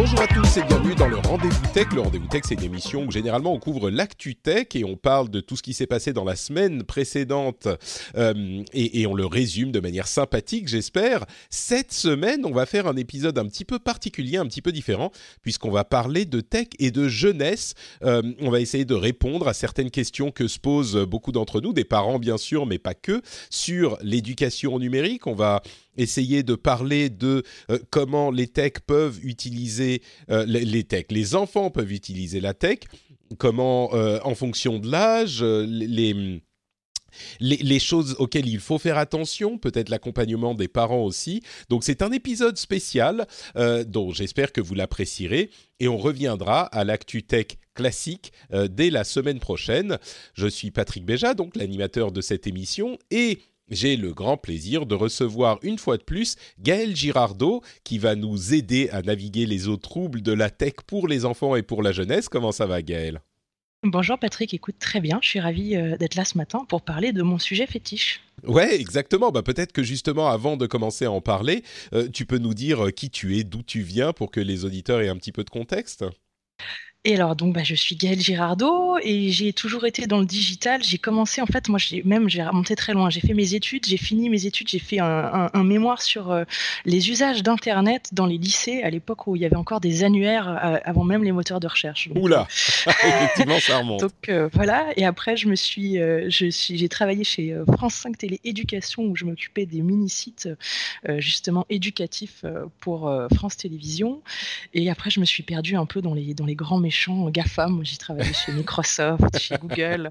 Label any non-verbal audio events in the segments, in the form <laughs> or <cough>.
Bonjour à tous et bienvenue dans le Rendez-vous Tech. Le Rendez-vous Tech, c'est une émission où généralement on couvre l'actu tech et on parle de tout ce qui s'est passé dans la semaine précédente euh, et, et on le résume de manière sympathique, j'espère. Cette semaine, on va faire un épisode un petit peu particulier, un petit peu différent, puisqu'on va parler de tech et de jeunesse. Euh, on va essayer de répondre à certaines questions que se posent beaucoup d'entre nous, des parents bien sûr, mais pas que, sur l'éducation numérique. On va essayer de parler de euh, comment les techs peuvent utiliser euh, les, les techs, les enfants peuvent utiliser la tech, comment euh, en fonction de l'âge, les, les, les choses auxquelles il faut faire attention, peut-être l'accompagnement des parents aussi. Donc c'est un épisode spécial dont j'espère que vous l'apprécierez et on reviendra à l'actu tech classique dès la semaine prochaine. Je suis Patrick Béja, donc l'animateur de cette émission et j'ai le grand plaisir de recevoir une fois de plus Gaël Girardot qui va nous aider à naviguer les eaux troubles de la tech pour les enfants et pour la jeunesse. Comment ça va Gaël? Bonjour Patrick, écoute très bien, je suis ravie euh, d'être là ce matin pour parler de mon sujet fétiche. Ouais, exactement. Bah, peut-être que justement, avant de commencer à en parler, euh, tu peux nous dire euh, qui tu es, d'où tu viens, pour que les auditeurs aient un petit peu de contexte? Et alors donc bah, je suis Gaëlle Girardot et j'ai toujours été dans le digital. J'ai commencé en fait, moi j'ai même j'ai remonté très loin. J'ai fait mes études, j'ai fini mes études, j'ai fait un, un, un mémoire sur euh, les usages d'internet dans les lycées à l'époque où il y avait encore des annuaires euh, avant même les moteurs de recherche. Donc, Oula, <laughs> effectivement ça remonte. Donc euh, voilà, et après je me suis, euh, je suis, j'ai travaillé chez euh, France 5 Télé Éducation où je m'occupais des mini-sites euh, justement éducatifs euh, pour euh, France Télévisions. Et après je me suis perdue un peu dans les, dans les grands GAFAM. J'ai travaillé chez Microsoft, chez Google,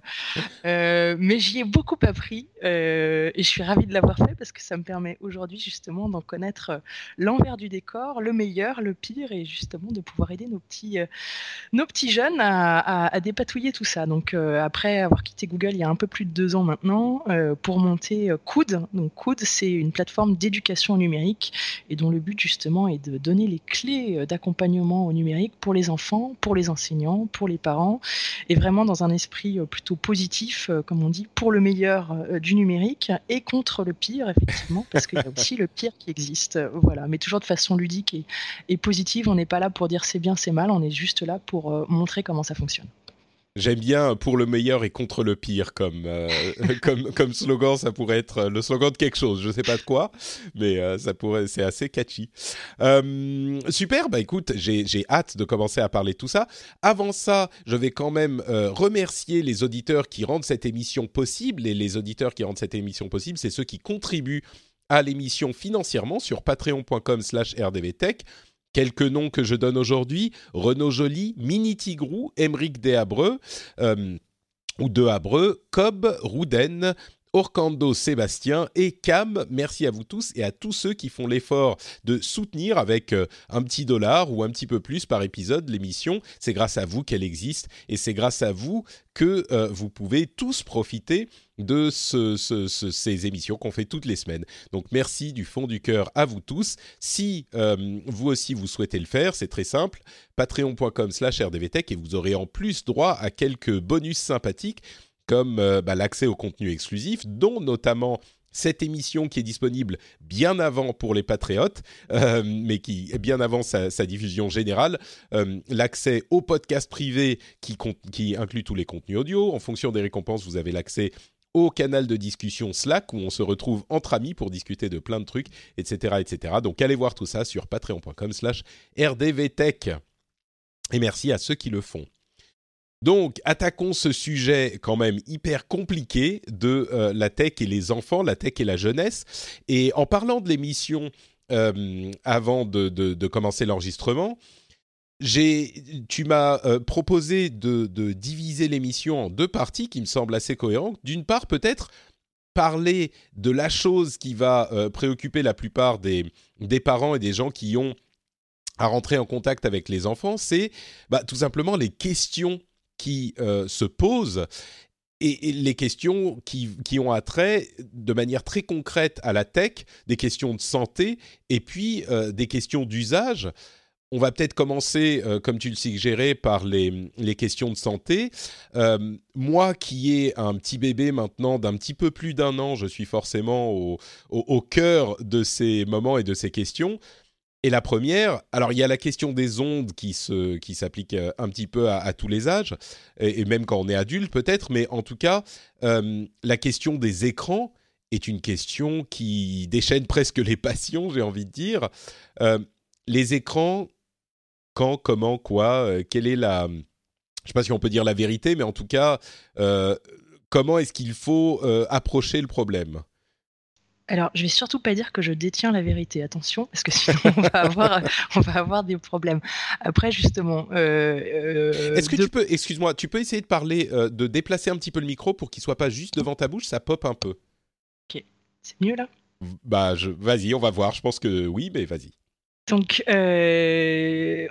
Euh, mais j'y ai beaucoup appris euh, et je suis ravie de l'avoir fait parce que ça me permet aujourd'hui justement d'en connaître euh, l'envers du décor, le meilleur, le pire et justement de pouvoir aider nos petits, nos petits jeunes à, dépatouiller tout ça. Donc après avoir quitté Google il y a un peu plus de deux ans maintenant pour monter Coud. Donc Coud c'est une plateforme d'éducation numérique et dont le but justement est de donner les clés d'accompagnement au numérique pour les enfants, pour les enseignants, pour les parents et vraiment dans un esprit euh, plutôt positif, euh, comme on dit, pour le meilleur euh, du numérique et contre le pire effectivement parce qu'il y a aussi le pire qui existe. Voilà, mais toujours de façon ludique et, positive. On n'est pas là pour dire c'est bien, c'est mal. On est juste là pour montrer comment ça fonctionne. J'aime bien pour le meilleur et contre le pire comme, euh, <laughs> comme, comme slogan, ça pourrait être le slogan de quelque chose, je sais pas de quoi, mais euh, ça pourrait, c'est assez catchy. Euh, super, bah écoute, j'ai hâte de commencer à parler de tout ça. Avant ça, je vais quand même remercier les auditeurs qui rendent cette émission possible, et les auditeurs qui rendent cette émission possible, c'est ceux qui contribuent à l'émission financièrement sur patreon.com slash rdvtech. Quelques noms que je donne aujourd'hui, Renaud Joly, Mini Tigrou, Emeric Deshabreux, euh, ou Dehabreux, Cobb, Rouden, Orcando Sébastien et Cam. Merci à vous tous et à tous ceux qui font l'effort de soutenir avec euh, un petit dollar ou un petit peu plus par épisode l'émission. C'est grâce à vous qu'elle existe et c'est grâce à vous que euh, vous pouvez tous profiter de ce, ce, ce, ces émissions qu'on fait toutes les semaines. Donc merci du fond du cœur à vous tous. Si euh, vous aussi vous souhaitez le faire, c'est très simple, patreon.com slash rdvtech et vous aurez en plus droit à quelques bonus sympathiques comme euh, bah, l'accès au contenu exclusif, dont notamment cette émission qui est disponible bien avant pour les patriotes, <laughs> euh, mais qui bien avant sa, diffusion générale, euh, l'accès au podcast privé qui, qui inclut tous les contenus audio. En fonction des récompenses, vous avez l'accès au canal de discussion Slack où on se retrouve entre amis pour discuter de plein de trucs, etc., etc. Donc allez voir tout ça sur patreon.com/slash rdvtech. Et merci à ceux qui le font. Donc, attaquons ce sujet quand même hyper compliqué de euh, la tech et les enfants, la tech et la jeunesse. Et en parlant de l'émission euh, avant de, commencer l'enregistrement, tu m'as proposé de, diviser l'émission en deux parties qui me semblent assez cohérentes. D'une part, peut-être parler de la chose qui va préoccuper la plupart des, des parents et des gens qui ont à rentrer en contact avec les enfants, c'est bah, tout simplement les questions qui euh, se posent et, les questions qui, qui, ont attrait de manière très concrète à la tech, des questions de santé et puis euh, des questions d'usage. On va peut-être commencer, euh, comme tu le suggérais, par les, les questions de santé. moi qui ai un petit bébé maintenant d'un petit peu plus d'un an, je suis forcément au, au, au, cœur de ces moments et de ces questions. Et la première, alors il y a la question des ondes qui se qui s'applique euh, un petit peu à, tous les âges et, même quand on est adulte peut-être, mais en tout cas euh, la question des écrans est une question qui déchaîne <laughs> presque les passions, j'ai envie de dire. Euh, les écrans, quand, comment, quoi, quelle est la, je sais pas si on peut dire la vérité, mais en tout cas, comment est-ce qu'il faut approcher le problème? Alors, je vais surtout pas dire que je détiens la vérité, attention, parce que sinon on va avoir, <laughs> on va avoir des problèmes. Après, justement. Euh, euh, Est-ce que tu peux, excuse-moi, tu peux essayer de parler, euh, de déplacer un petit peu le micro pour qu'il soit pas juste devant ta bouche, ça pop un peu? Ok, c'est mieux là? Bah, je... vas-y, on va voir. Je pense que oui, mais vas-y. Donc, euh,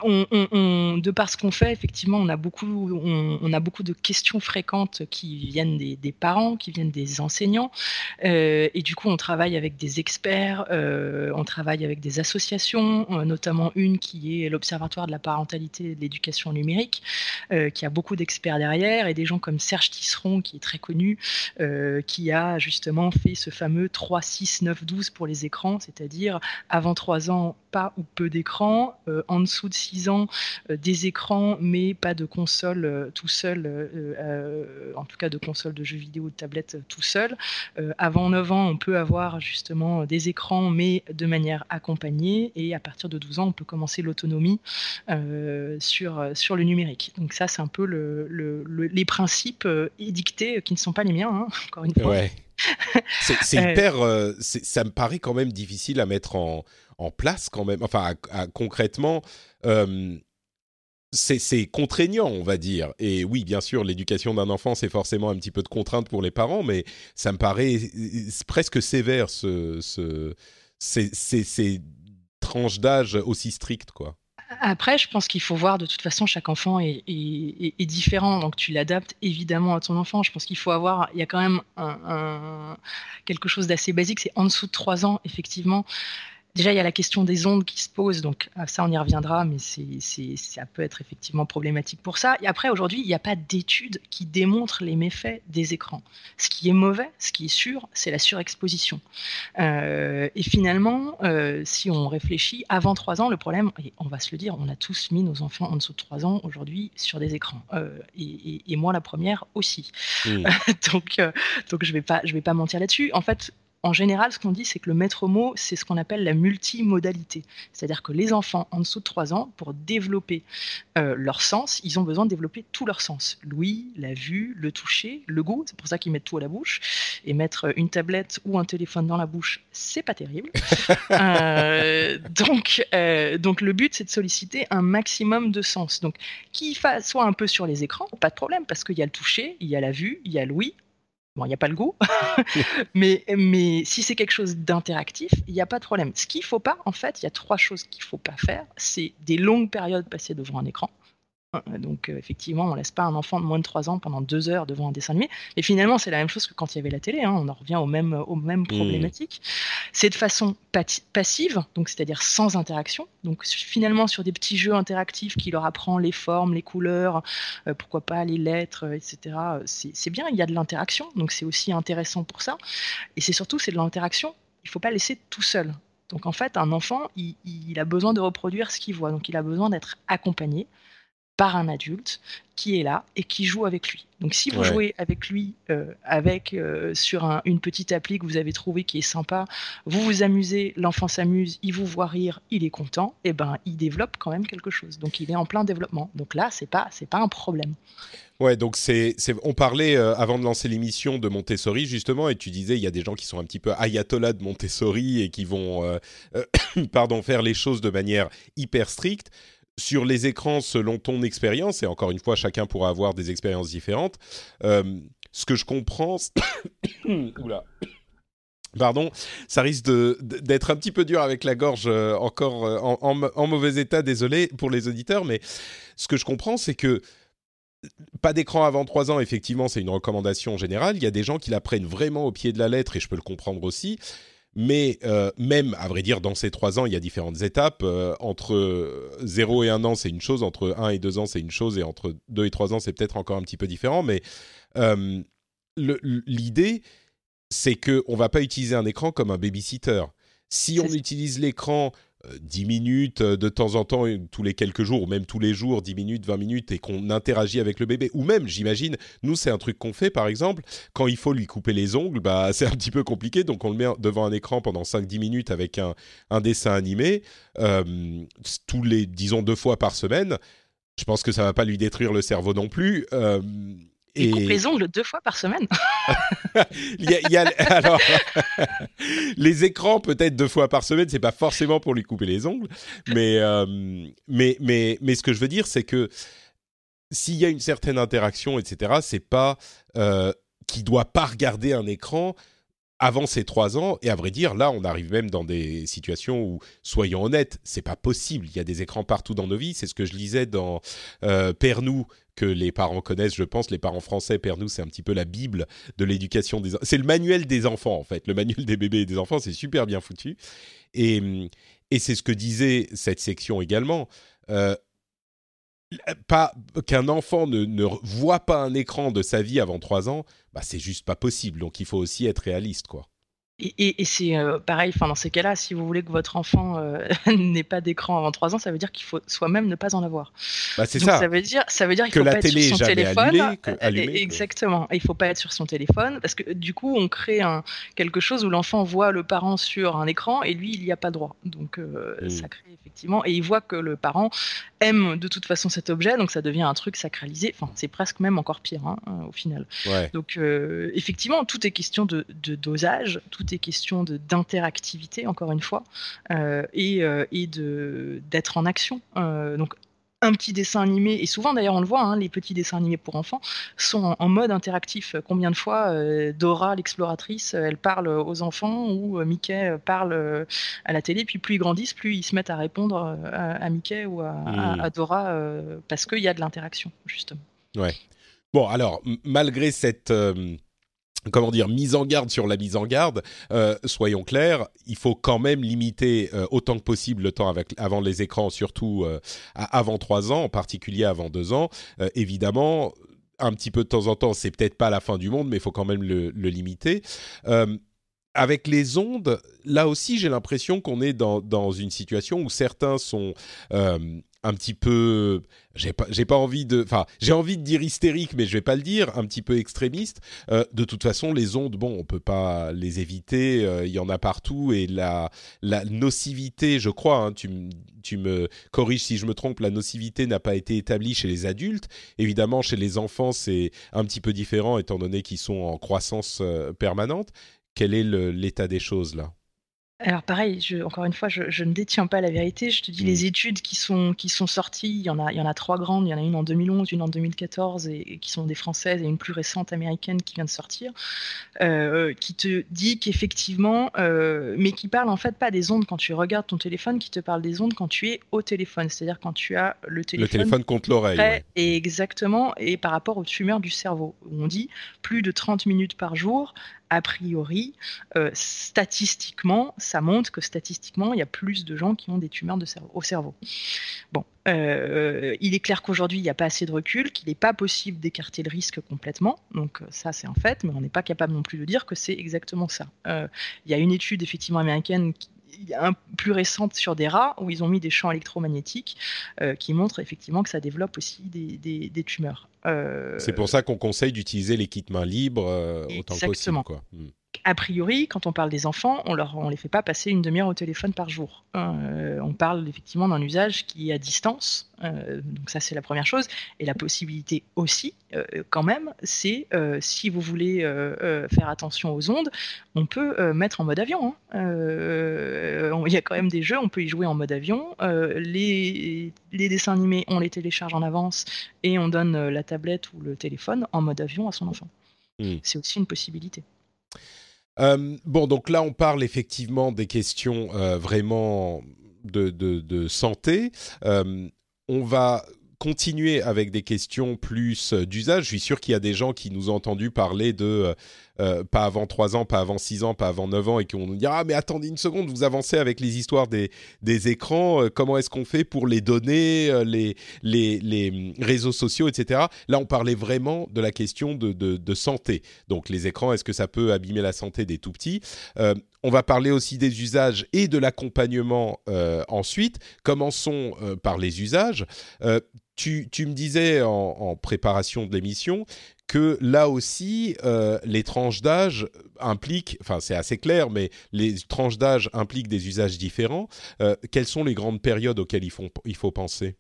de par ce qu'on fait, effectivement, on a beaucoup, on, a beaucoup de questions fréquentes qui viennent des, parents, qui viennent des enseignants, euh, et du coup, on travaille avec des experts, euh, on travaille avec des associations, notamment une qui est l'Observatoire de la parentalité et de l'éducation numérique, qui a beaucoup d'experts derrière, et des gens comme Serge Tisseron, qui est très connu, qui a justement fait ce fameux 3, 6, 9, 12 pour les écrans, c'est-à-dire avant 3 ans, pas ou peu d'écrans, euh, en dessous de 6 ans, euh, des écrans, mais pas de console euh, tout seul, en tout cas de console de jeux vidéo ou de tablette tout seul. avant 9 ans, on peut avoir justement des écrans, mais de manière accompagnée, et à partir de 12 ans, on peut commencer l'autonomie sur, sur le numérique. Donc ça, c'est un peu le, les principes édictés qui ne sont pas les miens, hein, <laughs> encore une fois. <laughs> c'est hyper. ça me paraît quand même difficile à mettre en, en place quand même. Enfin, concrètement, euh, c'est contraignant, on va dire. Et oui, bien sûr, l'éducation d'un enfant, c'est forcément un petit peu de contrainte pour les parents, mais ça me paraît presque sévère, ce, ce, ces, ces, tranches d'âge aussi strictes, quoi. Après, je pense qu'il faut voir de toute façon, chaque enfant est, est, différent, donc tu l'adaptes évidemment à ton enfant. Je pense qu'il faut avoir, il y a quand même un, quelque chose d'assez basique, c'est en dessous de 3 ans, effectivement. Déjà, il y a la question des ondes qui se pose, donc ah, ça, on y reviendra, mais c'est, ça peut être effectivement problématique pour ça. Et après, aujourd'hui, il n'y a pas d'études qui démontrent les méfaits des écrans. Ce qui est mauvais, ce qui est sûr, c'est la surexposition. Euh, et finalement, euh, si on réfléchit, avant 3 ans, le problème, et on va se le dire, on a tous mis nos enfants en dessous de 3 ans aujourd'hui sur des écrans. Euh, et, moi, la première aussi. <laughs> donc, donc je ne vais, pas, je vais pas mentir là-dessus. En fait, en général, ce qu'on dit, c'est que le maître mot, c'est ce qu'on appelle la multimodalité. C'est-à-dire que les enfants en dessous de 3 ans, pour développer euh, leur sens, ils ont besoin de développer tous leurs sens. L'ouïe, la vue, le toucher, le goût. C'est pour ça qu'ils mettent tout à la bouche. Et mettre une tablette ou un téléphone dans la bouche, c'est pas terrible. <laughs> Euh, donc, euh, donc, le but, c'est de solliciter un maximum de sens. Donc, qu'il soit un peu sur les écrans, pas de problème, parce qu'il y a le toucher, il y a la vue, il y a l'ouïe, Bon, il n'y a pas le goût, <laughs> <laughs> mais, mais si c'est quelque chose d'interactif, il n'y a pas de problème. Ce qu'il ne faut pas, en fait, il y a trois choses qu'il ne faut pas faire. C'est des longues périodes passées devant un écran. Euh, donc euh, effectivement, on laisse pas un enfant de moins de 3 ans pendant 2 heures devant un dessin animé. Et finalement, c'est la même chose que quand il y avait la télé. Hein. on en revient aux mêmes, aux mêmes mmh. problématiques. C'est de façon passive, donc c'est-à-dire sans interaction. Donc finalement, sur des petits jeux interactifs qui leur apprend les formes, les couleurs, euh, pourquoi pas les lettres, etc. C'est bien, il y a de l'interaction. Donc c'est aussi intéressant pour ça. Et c'est surtout, c'est de l'interaction. Il faut pas laisser tout seul. Donc en fait, un enfant, il, il a besoin de reproduire ce qu'il voit. Donc il a besoin d'être accompagné par un adulte qui est là et qui joue avec lui. Donc si vous jouez avec lui, euh, avec euh, sur une petite appli que vous avez trouvée qui est sympa, vous vous amusez, l'enfant s'amuse, il vous voit rire, il est content, et eh ben il développe quand même quelque chose. Donc il est en plein développement. Donc là c'est pas c'est pas un problème. Ouais, donc c'est, on parlait euh, avant de lancer l'émission de Montessori justement, et tu disais il y a des gens qui sont un petit peu ayatollahs de Montessori et qui vont, <coughs> pardon, faire les choses de manière hyper stricte sur les écrans, selon ton expérience, et encore une fois, chacun pourra avoir des expériences différentes, euh, ce que je comprends... <coughs> Oula Pardon, ça risque d'être un petit peu dur avec la gorge encore en, en, mauvais état, désolé pour les auditeurs, mais ce que je comprends, c'est que pas d'écran avant 3 ans, effectivement, c'est une recommandation générale. Il y a des gens qui la prennent vraiment au pied de la lettre et je peux le comprendre aussi. Mais euh, même, à vrai dire, dans ces 3 ans, il y a différentes étapes. Euh, entre 0 et 1 an, c'est une chose. Entre 1 et 2 ans, c'est une chose. Et entre 2 et 3 ans, c'est peut-être encore un petit peu différent. Mais euh, l'idée, c'est qu'on ne va pas utiliser un écran comme un babysitter. Si on utilise l'écran 10 minutes euh, de temps en temps, tous les quelques jours, ou même tous les jours, 10 minutes, 20 minutes, et qu'on interagit avec le bébé. Ou même, j'imagine, nous, c'est un truc qu'on fait, par exemple, quand il faut lui couper les ongles, bah, <laughs> c'est un petit peu compliqué, donc on le met devant un écran pendant 5-10 minutes avec un, dessin animé, euh, tous les, disons, deux fois par semaine. Je pense que ça va pas lui détruire le cerveau non plus. Euh, et... coupe les ongles deux fois par semaine. <laughs> <laughs> il y a, <laughs> alors, les écrans peut-être deux fois par semaine, c'est pas forcément pour lui couper les ongles, mais euh, mais mais mais ce que je veux dire, c'est que s'il y a une certaine interaction, etc., c'est pas euh, qui doit pas regarder un écran avant ces trois ans, et à vrai dire, là, on arrive même dans des situations où, soyons honnêtes, c'est pas possible. Il y a des écrans partout dans nos vies. C'est ce que je lisais dans euh, Père nous que les parents connaissent, je pense. Les parents français, Père nous, c'est un petit peu la bible de l'éducation des. C'est le manuel des enfants, en fait. Le manuel des bébés et des enfants, c'est super bien foutu. Et, et c'est ce que disait cette section également. Euh, pas qu'un enfant ne, ne, voit pas un écran de sa vie avant trois ans, bah c'est juste pas possible. Donc il faut aussi être réaliste, quoi. Et, c'est euh, pareil, enfin dans ces cas-là, si vous voulez que votre enfant euh, <laughs> n'ait pas d'écran avant 3 ans, ça veut dire qu'il faut soi-même ne pas en avoir. Bah, c'est ça. Ça veut dire, ça veut dire qu'il faut la pas télé être sur son téléphone. Exactement. Et il faut pas être sur son téléphone parce que du coup, on crée un, quelque chose où l'enfant voit le parent sur un écran et lui, il n'y a pas droit. Donc euh, mmh. ça crée effectivement et il voit que le parent aime de toute façon cet objet, donc ça devient un truc sacralisé. Enfin, c'est presque même encore pire hein, au final. Donc effectivement, tout est question de, de dosage, tout est question d'interactivité, encore une fois, euh, et, euh, et d'être en action. Euh, donc, un petit dessin animé, et souvent d'ailleurs on le voit, hein, les petits dessins animés pour enfants sont en, mode interactif. Combien de fois Dora, l'exploratrice, elle parle aux enfants ou Mickey parle à la télé, puis plus ils grandissent, plus ils se mettent à répondre à, Mickey ou à, à, Dora parce qu'il y a de l'interaction, justement. Ouais. Bon, alors, malgré cette comment dire, mise en garde sur la mise en garde, euh, soyons clairs, il faut quand même limiter euh, autant que possible le temps avant les écrans, surtout euh, avant 3 ans, en particulier avant 2 ans. évidemment, un petit peu de temps en temps, c'est peut-être pas la fin du monde, mais il faut quand même le, limiter avec les ondes, là aussi, j'ai l'impression qu'on est dans, une situation où certains sont un petit peu, j'ai pas, j'ai pas envie de, enfin, j'ai envie de dire hystérique, mais je vais pas le dire, un petit peu extrémiste. Euh, de toute façon, les ondes, bon, on peut pas les éviter, euh, il y en a partout, et la, la nocivité, je crois, hein, tu, tu me corriges si je me trompe, la nocivité n'a pas été établie chez les adultes. Évidemment, chez les enfants, c'est un petit peu différent, étant donné qu'ils sont en croissance euh, permanente. Quel est l'état des choses là? Alors pareil, je, encore une fois, je, ne détiens pas la vérité. Je te dis les mmh. études qui sont, qui sont sorties, il y, en a, il y en a trois grandes. Il y en a une en 2011, une en 2014, et, qui sont des françaises, et une plus récente américaine qui vient de sortir, euh, qui te dit qu'effectivement, euh, mais qui parle en fait pas des ondes quand tu regardes ton téléphone, qui te parle des ondes quand tu es au téléphone, c'est-à-dire quand tu as le téléphone. Le téléphone contre l'oreille. Et exactement, et par rapport aux tumeurs du cerveau. On dit plus de 30 minutes par jour a priori, euh, statistiquement, ça montre que statistiquement, il y a plus de gens qui ont des tumeurs au cerveau. Bon, euh, il est clair qu'aujourd'hui, il n'y a pas assez de recul, qu'il n'est pas possible d'écarter le risque complètement. Donc euh, ça, c'est en fait, mais on n'est pas capable non plus de dire que c'est exactement ça. il y a une étude effectivement américaine qui, un, plus récente sur des rats où ils ont mis des champs électromagnétiques qui montrent effectivement que ça développe aussi des tumeurs. Euh, c'est pour ça qu'on conseille d'utiliser les kits mains libres euh, autant que possible. Quoi. Hmm. a priori, quand on parle des enfants, on leur, on les fait pas passer une demi-heure au téléphone par jour. Hein. Euh, on parle effectivement d'un usage qui est à distance. Euh, donc ça, c'est la première chose. Et la possibilité aussi, euh, quand même, c'est si vous voulez faire attention aux ondes, on peut mettre en mode avion. Hein. Il y a quand même des jeux, on peut y jouer en mode avion. Les, les, dessins animés, on les télécharge en avance et on donne la tablette ou le téléphone en mode avion à son enfant. Mmh. C'est aussi une possibilité. Euh, bon, donc là, on parle effectivement des questions euh, vraiment de, santé. Euh, on va continuer avec des questions plus d'usage. Je suis sûr qu'il y a des gens qui nous ont entendu parler de euh, pas avant 3 ans, pas avant 6 ans, pas avant 9 ans, et qui vont nous dire Ah, mais attendez une seconde, vous avancez avec les histoires des, des écrans, euh, comment est-ce qu'on fait pour les données, euh, les, les, les, hum, réseaux sociaux, etc. Là, on parlait vraiment de la question de, de, santé. Donc, les écrans, est-ce que ça peut abîmer la santé des tout petits? On va parler aussi des usages et de l'accompagnement ensuite. Commençons par les usages. Tu, tu, me disais en préparation de l'émission que là aussi, euh, les tranches d'âge impliquent, enfin c'est assez clair, mais les tranches d'âge impliquent des usages différents. Euh, quelles sont les grandes périodes auxquelles il faut, il faut penser?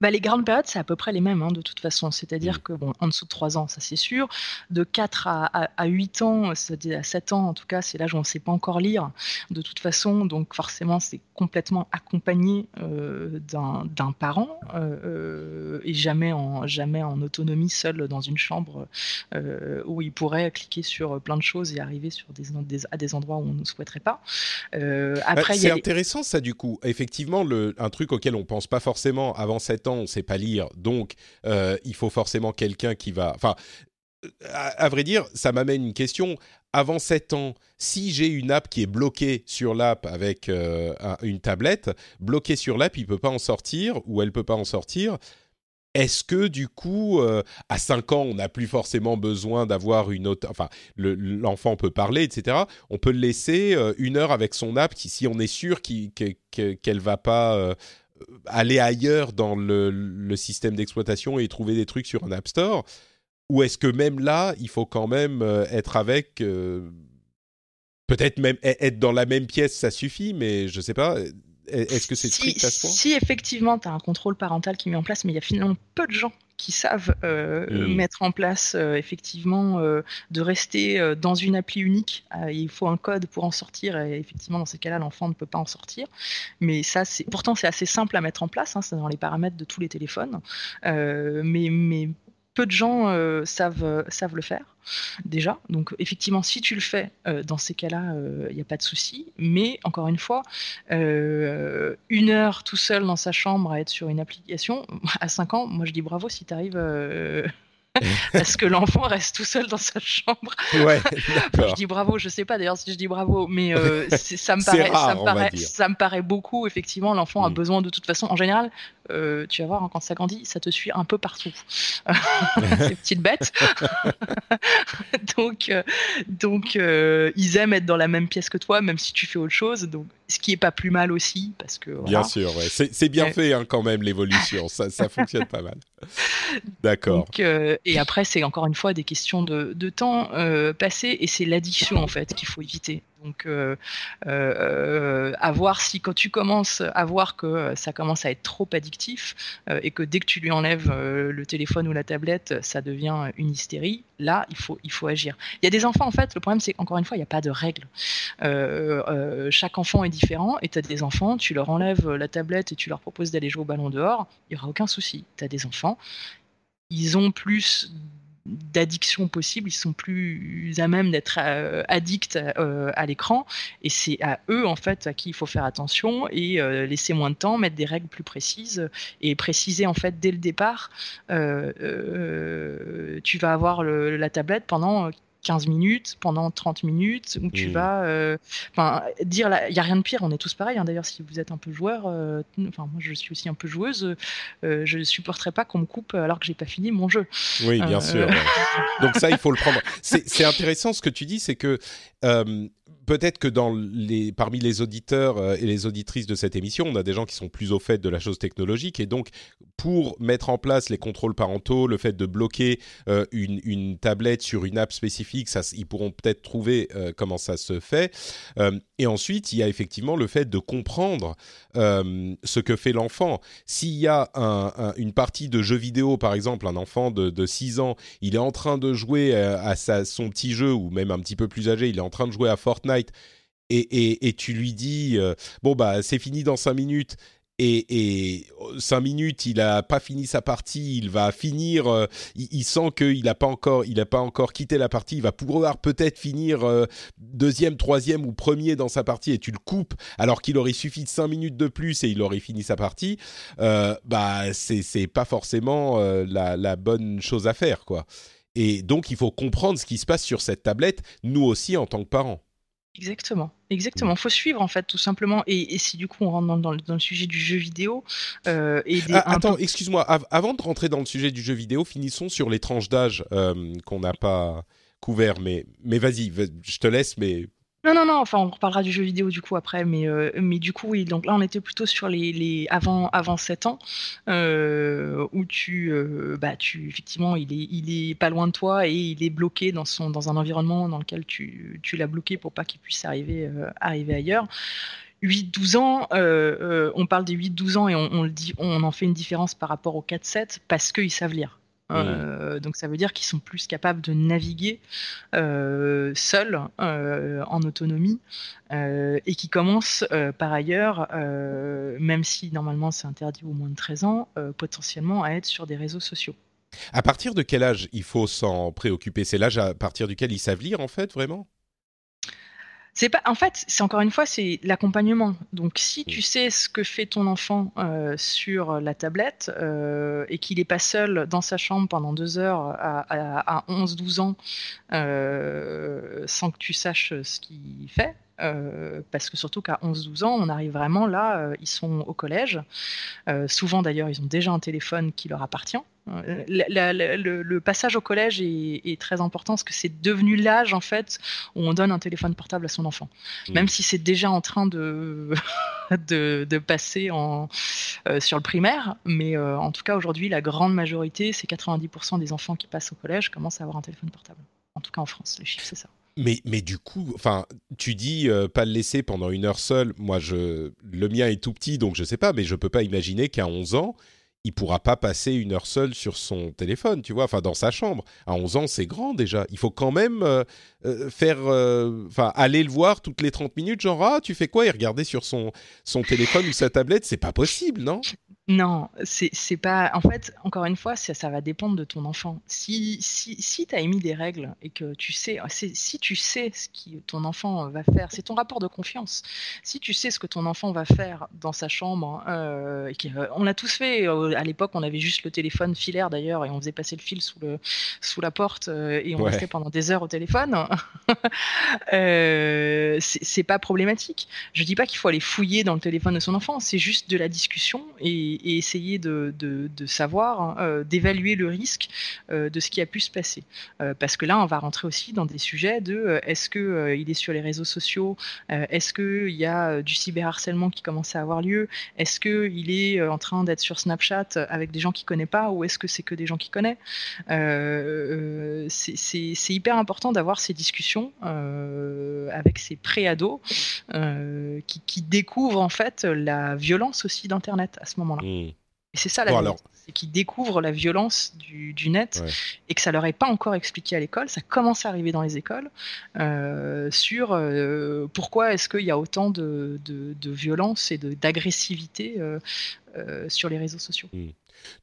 Bah, les grandes périodes, c'est à peu près les mêmes, hein, de toute façon. C'est-à-dire mmh. que, bon, en dessous de 3 ans, ça c'est sûr. De 4 à, à, 8 ans, c'est-à-dire à 7 ans, en tout cas, c'est l'âge où on ne sait pas encore lire, de toute façon. Donc, forcément, c'est complètement accompagné euh, d'un parent euh, euh, et jamais en, jamais en autonomie, seul dans une chambre où il pourrait cliquer sur plein de choses et arriver sur des, à des endroits où on ne souhaiterait pas. après, c'est intéressant, ça, du coup. Effectivement, le, un truc auquel on ne pense pas forcément avant 7 ans, on sait pas lire, donc euh, il faut forcément quelqu'un qui va... Enfin, à, vrai dire, ça m'amène une question. Avant 7 ans, si j'ai une app qui est bloquée sur l'app avec euh, une tablette, bloquée sur l'app, il peut pas en sortir ou elle peut pas en sortir. Est-ce que du coup, euh, à 5 ans, on n'a plus forcément besoin d'avoir une autre... Enfin, l'enfant peut parler, etc. On peut le laisser une heure avec son app, qui, si on est sûr qu'elle ne va pas aller ailleurs dans le, système d'exploitation et trouver des trucs sur un App Store Ou est-ce que même là, il faut quand même euh, être avec euh, Peut-être même e-, être dans la même pièce, ça suffit, mais je sais pas. Est-ce que c'est strict à ce point? Si effectivement, tu as un contrôle parental qui est mis en place, mais il y a finalement peu de gens qui savent euh, mmh. mettre en place euh, effectivement euh, de rester dans une appli unique. il faut un code pour en sortir et effectivement dans ces cas-là l'enfant ne peut pas en sortir. Mais ça c'est pourtant c'est assez simple à mettre en place. Hein, c'est dans les paramètres de tous les téléphones. mais mais peu de gens euh, savent, euh, savent le faire déjà. Donc effectivement, si tu le fais, euh, dans ces cas-là, il n'y a pas de souci. Mais encore une fois, une heure tout seul dans sa chambre à être sur une application, <laughs> à 5 ans, moi je dis bravo si tu arrives parce <laughs> que l'enfant reste tout seul dans sa chambre. Ouais, <laughs> je dis bravo, je sais pas d'ailleurs si je dis bravo, mais euh, ça, me paraît, ça, me paraît ça me paraît beaucoup. Effectivement, l'enfant a mm. besoin de toute façon. En général, euh, tu vas voir, hein, quand ça grandit, ça te suit un peu partout. <laughs> Ces petites bêtes. <laughs> donc, euh, donc ils aiment être dans la même pièce que toi, même si tu fais autre chose. Donc, ce qui est pas plus mal aussi, parce que. Bien sûr, ouais. c'est bien fait hein, quand même l'évolution. ça, ça fonctionne pas mal. <laughs> D'accord. Euh, et après, c'est encore une fois des questions de, de temps euh, passé et c'est l'addiction en fait qu'il faut éviter. Donc, euh, euh, à voir si quand tu commences à voir que ça commence à être trop addictif et que dès que tu lui enlèves le téléphone ou la tablette, ça devient une hystérie, là, il faut, il faut agir. Il y a des enfants, en fait, le problème, c'est qu'encore une fois, il n'y a pas de règles. chaque enfant est différent et tu as des enfants, tu leur enlèves la tablette et tu leur proposes d'aller jouer au ballon dehors, il n'y aura aucun souci. Tu as des enfants, ils ont plus d'addiction possible, ils sont plus à même d'être euh, addicts euh, à l'écran. Et c'est à eux en fait à qui il faut faire attention et euh, laisser moins de temps, mettre des règles plus précises et préciser en fait dès le départ tu vas avoir la tablette pendant 15 minutes, pendant 30 minutes, où tu mmh. vas euh, dire, il n'y a rien de pire, on est tous pareils, hein. d'ailleurs si vous êtes un peu joueur, euh, enfin moi je suis aussi un peu joueuse, euh, je ne supporterais pas qu'on me coupe alors que j'ai pas fini mon jeu. Oui, bien sûr. Donc ça, il faut le prendre. C'est intéressant ce que tu dis, c'est que peut-être que parmi les auditeurs euh, et les auditrices de cette émission, on a des gens qui sont plus au fait de la chose technologique et donc pour mettre en place les contrôles parentaux, le fait de bloquer euh, une, tablette sur une app spécifique, ils pourront peut-être trouver euh, comment ça se fait. et ensuite, il y a effectivement le fait de comprendre ce que fait l'enfant. S'il y a une partie de jeu vidéo, par exemple, un enfant de, de 6 ans, il est en train de jouer à son petit jeu ou même un petit peu plus âgé, il est en train de jouer à Fortnite et, tu lui dis euh, bon bah c'est fini dans cinq minutes et, cinq minutes, il a pas fini sa partie, il va finir, euh, il, sent qu'il n'a pas encore, il a pas encore quitté la partie, il va pouvoir peut-être finir euh, deuxième, troisième ou premier dans sa partie et tu le coupes alors qu'il aurait suffi de cinq minutes de plus et il aurait fini sa partie, bah c'est pas forcément la, bonne chose à faire quoi. Et donc il faut comprendre ce qui se passe sur cette tablette, nous aussi en tant que parents. Exactement, exactement. Il mmh. faut suivre en fait tout simplement. Et, si du coup on rentre dans, le, sujet du jeu vidéo euh, et des, ah, attends, excuse-moi. avant de rentrer dans le sujet du jeu vidéo, finissons sur les tranches d'âge euh, qu'on n'a pas couvert. Mais mais vas-y, je te laisse. Mais non, non, non, enfin on reparlera du jeu vidéo du coup après, mais, euh, mais du coup oui, donc là on était plutôt sur les, les avant, avant 7 ans, euh, où tu, euh, bah, tu, effectivement, il est, il est pas loin de toi et il est bloqué dans, son, dans un environnement dans lequel tu, tu l'as bloqué pour pas qu'il puisse arriver, arriver ailleurs. 8-12 ans, on parle des 8-12 ans et on, on, le dit, on en fait une différence par rapport aux 4-7 parce qu'ils savent lire. Euh, donc ça veut dire qu'ils sont plus capables de naviguer euh, seuls euh, en autonomie et qui commencent par ailleurs, même si normalement c'est interdit au moins de 13 ans, potentiellement à être sur des réseaux sociaux. À partir de quel âge il faut s'en préoccuper? C'est l'âge à partir duquel ils savent lire en fait vraiment? C'est pas, en fait, c'est encore une fois, c'est l'accompagnement. Donc, si tu sais ce que fait ton enfant euh, sur la tablette euh, et qu'il n'est pas seul dans sa chambre pendant deux heures à, à, 11-12 ans euh, sans que tu saches ce qu'il fait, euh, parce que surtout qu'à 11-12 ans, on arrive vraiment là, euh, ils sont au collège. Euh, souvent d'ailleurs, ils ont déjà un téléphone qui leur appartient. Le, passage au collège est, très important parce que c'est devenu l'âge en fait où on donne un téléphone portable à son enfant, mmh. même si c'est déjà en train de <laughs> de, passer en, sur le primaire. Mais en tout cas aujourd'hui, la grande majorité, c'est 90% des enfants qui passent au collège commencent à avoir un téléphone portable. En tout cas en France, les chiffres c'est ça. Mais, mais du coup, enfin, tu dis euh, pas le laisser pendant une heure seul. Moi, je, le mien est tout petit, donc je sais pas, mais je peux pas imaginer qu'à 11 ans, il pourra pas passer une heure seul sur son téléphone, tu vois, enfin dans sa chambre. À 11 ans, c'est grand déjà. Il faut quand même euh, euh, faire, enfin, aller le voir toutes les 30 minutes, genre ah, tu fais quoi? et regarder sur son son téléphone ou sa tablette, c'est pas possible, non? Non, c'est pas. En fait, encore une fois, ça, ça va dépendre de ton enfant. Si, si, si tu as émis des règles et que tu sais, si tu sais ce que ton enfant va faire, c'est ton rapport de confiance. Si tu sais ce que ton enfant va faire dans sa chambre, euh, et euh, on l'a tous fait. Euh, à l'époque, on avait juste le téléphone filaire d'ailleurs, et on faisait passer le fil sous, le, sous la porte, et on restait pendant des heures au téléphone. <laughs> c'est pas problématique. Je dis pas qu'il faut aller fouiller dans le téléphone de son enfant, c'est juste de la discussion et et, essayer de, savoir, hein, euh, d'évaluer le risque euh, de ce qui a pu se passer. Euh, parce que là, on va rentrer aussi dans des sujets de est-ce qu'il il est sur les réseaux sociaux, est-ce qu'il y a du cyberharcèlement qui commence à avoir lieu, est-ce qu'il est en train d'être sur Snapchat avec des gens qu'il connaît pas ou est-ce que c'est que des gens qu'il connaît? C'est hyper important d'avoir ces discussions avec ces pré-ados qui, qui découvrent en fait la violence aussi d'Internet à ce moment-là. Et c'est ça la bon, c'est qu'ils découvrent la violence du, net et que ça leur est pas encore expliqué à l'école. Ça commence à arriver dans les écoles euh, sur euh, pourquoi est-ce qu'il y a autant de, violence et d'agressivité euh, sur les réseaux sociaux. Hmm.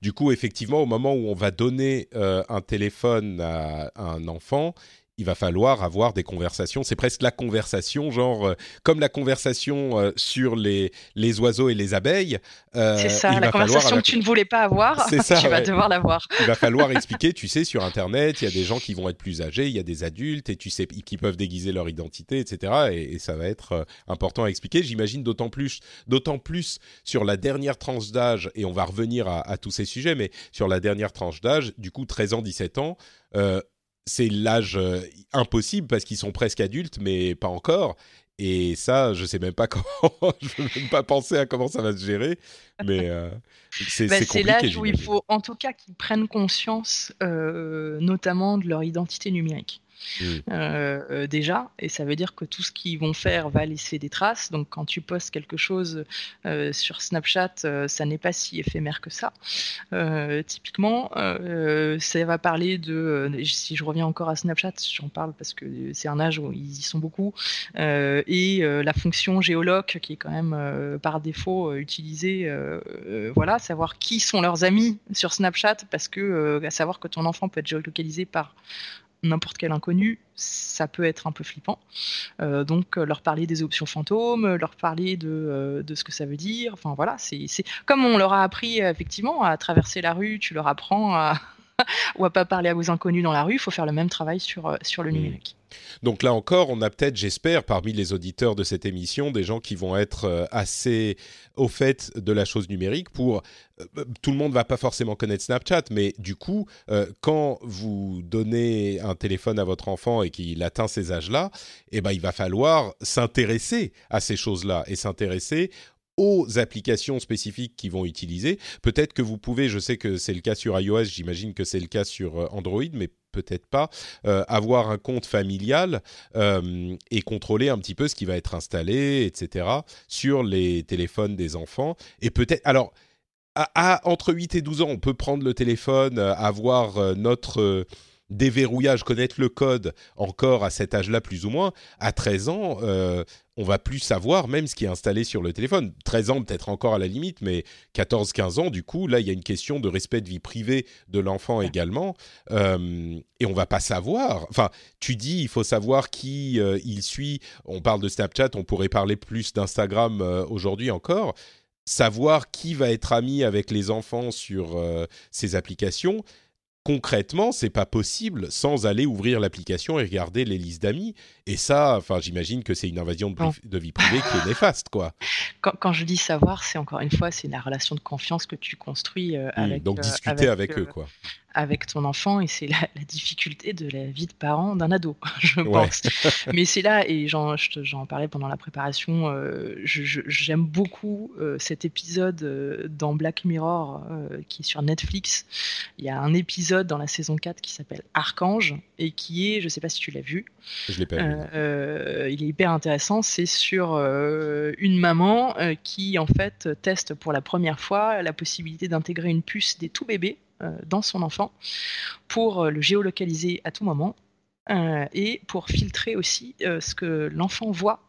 Du coup, effectivement, au moment où on va donner un téléphone à un enfant, il va falloir avoir des conversations. C'est presque la conversation, genre euh, comme la conversation euh, sur les, les oiseaux et les abeilles. Euh, c'est ça, la conversation que tu ne voulais pas avoir, <laughs> ça, tu vas devoir l'avoir. il va falloir <laughs> expliquer, tu sais, sur Internet, il y a des gens qui vont être plus âgés, il y a des adultes, et tu sais, qui peuvent déguiser leur identité, etc. Et, ça va être important à expliquer. J'imagine d'autant plus, d'autant plus sur la dernière tranche d'âge, et on va revenir à, à, tous ces sujets, mais sur la dernière tranche d'âge, du coup, 13 ans, 17 ans, c'est l'âge impossible parce qu'ils sont presque adultes, mais pas encore. Et ça, je sais même pas <laughs> comment, je veux même pas penser à comment ça va se gérer, mais euh, c'est bah, C'est l'âge où il faut, en tout cas, qu'ils prennent conscience, euh, notamment de leur identité numérique. Mmh. Euh, euh, déjà, et ça veut dire que tout ce qu'ils vont faire va laisser des traces. Donc quand tu postes quelque chose euh, sur Snapchat, ça n'est pas si éphémère que ça. typiquement, ça va parler de, si je reviens encore à Snapchat, j'en parle parce que c'est un âge où ils y sont beaucoup, et la fonction géoloc qui est quand même par défaut utilisée, voilà, savoir qui sont leurs amis sur Snapchat, parce que à savoir que ton enfant peut être géolocalisé par n'importe quel inconnu, ça peut être un peu flippant. Euh, donc euh, leur parler des options fantômes, leur parler de, euh, de ce que ça veut dire. Enfin voilà, c'est comme on leur a appris effectivement à traverser la rue, tu leur apprends à <laughs> ou à pas parler à vos inconnus dans la rue. Il faut faire le même travail sur sur le mmh. numérique. Donc là encore, on a peut-être, j'espère, parmi les auditeurs de cette émission, des gens qui vont être euh, assez au fait de la chose numérique pour... Euh, euh, tout le monde va pas forcément connaître Snapchat, mais du coup, quand vous donnez un téléphone à votre enfant et qu'il atteint ces âges-là, eh ben, il va falloir s'intéresser à ces choses-là et s'intéresser aux applications spécifiques qu'ils vont utiliser. Peut-être que vous pouvez, je sais que c'est le cas sur iOS, j'imagine que c'est le cas sur Android, mais peut-être pas, euh, avoir un compte familial euh, et contrôler un petit peu ce qui va être installé, etc., sur les téléphones des enfants. Et peut-être... Alors, à, entre 8 et 12 ans, on peut prendre le téléphone, euh, avoir notre déverrouillage, connaître le code encore à cet âge-là plus ou moins. À 13 ans, euh, on va plus savoir même ce qui est installé sur le téléphone. 13 ans peut-être encore à la limite, mais 14-15 ans, du coup, là, il y a une question de respect de vie privée de l'enfant également. Euh, et on va pas savoir. Enfin, tu dis, il faut savoir qui euh, il suit. On parle de Snapchat, on pourrait parler plus d'Instagram euh, aujourd'hui encore savoir qui va être ami avec les enfants sur ces applications, concrètement, c'est pas possible sans aller ouvrir l'application et regarder les listes d'amis. Et ça, enfin, j'imagine que c'est une invasion de, vie privée qui est néfaste, quoi. <laughs> Quand, je dis savoir, c'est encore une fois, c'est la relation de confiance que tu construis euh, mmh, avec. Donc euh, discuter avec, eux, quoi avec ton enfant et c'est <laughs> la, difficulté de la vie de parent d'un ado, <laughs> je pense. <laughs> Mais c'est là, et j'en, parlais pendant la préparation, euh, j'aime beaucoup euh, cet épisode euh, dans Black Mirror qui est sur Netflix. Il y a un épisode dans la saison 4 qui s'appelle Archange et qui est, je sais pas si tu l'as vu. Je l'ai pas vu. il est hyper intéressant. C'est sur une maman qui en fait teste pour la première fois la possibilité d'intégrer une puce des tout bébés dans son enfant pour euh, le géolocaliser à tout moment euh, et pour filtrer aussi ce que l'enfant voit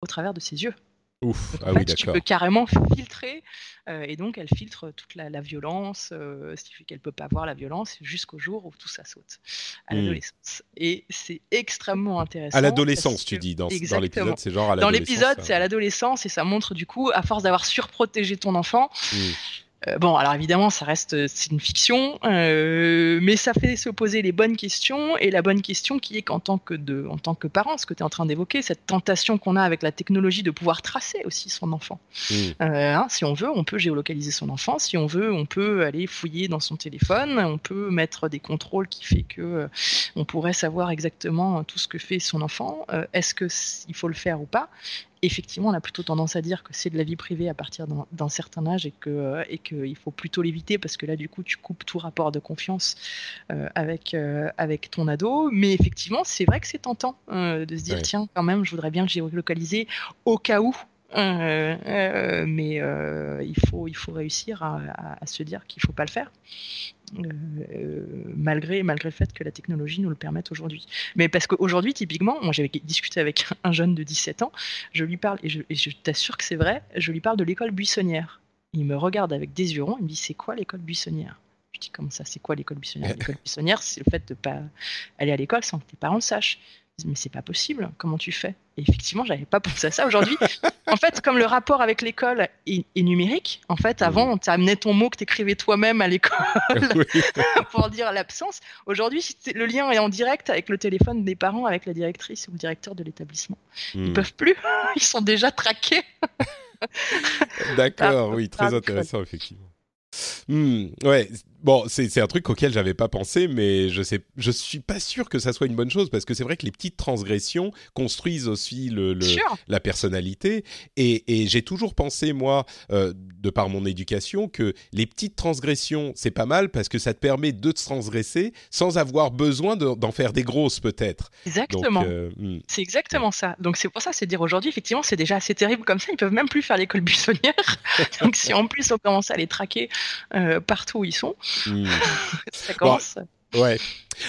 au travers de ses yeux. Ouf, ah oui, Tu peux carrément filtrer, et donc elle filtre toute la, violence, ce qui fait qu'elle peut pas voir la violence jusqu'au jour où tout ça saute, à hmm. l'adolescence. Et c'est extrêmement intéressant. À l'adolescence, tu dis, dans, dans l'épisode, c'est genre à l'adolescence. Dans l'épisode, c'est à l'adolescence, et ça montre du coup, à force d'avoir surprotégé ton enfant, hmm. Euh, bon, alors évidemment, ça reste euh, c'est une fiction, euh, mais ça fait se poser les bonnes questions et la bonne question qui est qu'en tant que de, en tant que parent, ce que tu es en train d'évoquer, cette tentation qu'on a avec la technologie de pouvoir tracer aussi son enfant. Mmh. Hein, si on veut, on peut géolocaliser son enfant. Si on veut, on peut aller fouiller dans son téléphone. On peut mettre des contrôles qui fait que on pourrait savoir exactement tout ce que fait son enfant. Est-ce que il faut le faire ou pas? Effectivement, on a plutôt tendance à dire que c'est de la vie privée à partir d'un certain âge et que euh, et qu'il faut plutôt l'éviter parce que là, du coup, tu coupes tout rapport de confiance euh, avec euh, avec ton ado. Mais effectivement, c'est vrai que c'est tentant de se dire tiens, quand même, je voudrais bien le géolocaliser au cas où. Mais il faut il faut réussir à, à se dire qu'il faut pas le faire. Euh, malgré, malgré le fait que la technologie nous le permette aujourd'hui. Mais parce qu'aujourd'hui, typiquement, moi j'avais discuté avec <laughs> un jeune de 17 ans, je lui parle, et je, je t'assure que c'est vrai, je lui parle de l'école buissonnière. Il me regarde avec des yeux ronds, il me dit c'est quoi l'école buissonnière? Je dis comme ça, c'est quoi l'école buissonnière? <laughs> L'école buissonnière, c'est le fait de pas aller à l'école sans que tes parents le sachent mais c'est pas possible, comment tu fais? Et effectivement, j'avais pas pensé à ça aujourd'hui. en fait, comme le rapport avec l'école est, numérique, en fait, avant, tu amenais ton mot que tu écrivais toi-même à l'école <laughs> <laughs> pour dire l'absence. Aujourd'hui, le lien est en direct avec le téléphone des parents, avec la directrice ou le directeur de l'établissement. Ils hmm. peuvent plus, <laughs> ils sont déjà traqués. D'accord, oui, très intéressant, effectivement. Hmm, ouais, bon, c'est un truc auquel j'avais pas pensé, mais je sais, je suis pas sûr que ça soit une bonne chose parce que c'est vrai que les petites transgressions construisent aussi le, la personnalité. Et, et j'ai toujours pensé moi, euh, de par mon éducation, que les petites transgressions c'est pas mal parce que ça te permet de te transgresser sans avoir besoin d'en faire des grosses peut-être. Exactement. Euh, hmm. C'est exactement ça. Donc c'est pour ça, c'est dire aujourd'hui effectivement c'est déjà assez terrible comme ça. Ils peuvent même plus faire l'école buissonnière. <laughs> Donc si en plus on commence à les traquer euh, partout où ils sont, hmm. <laughs> ça commence. Ouais.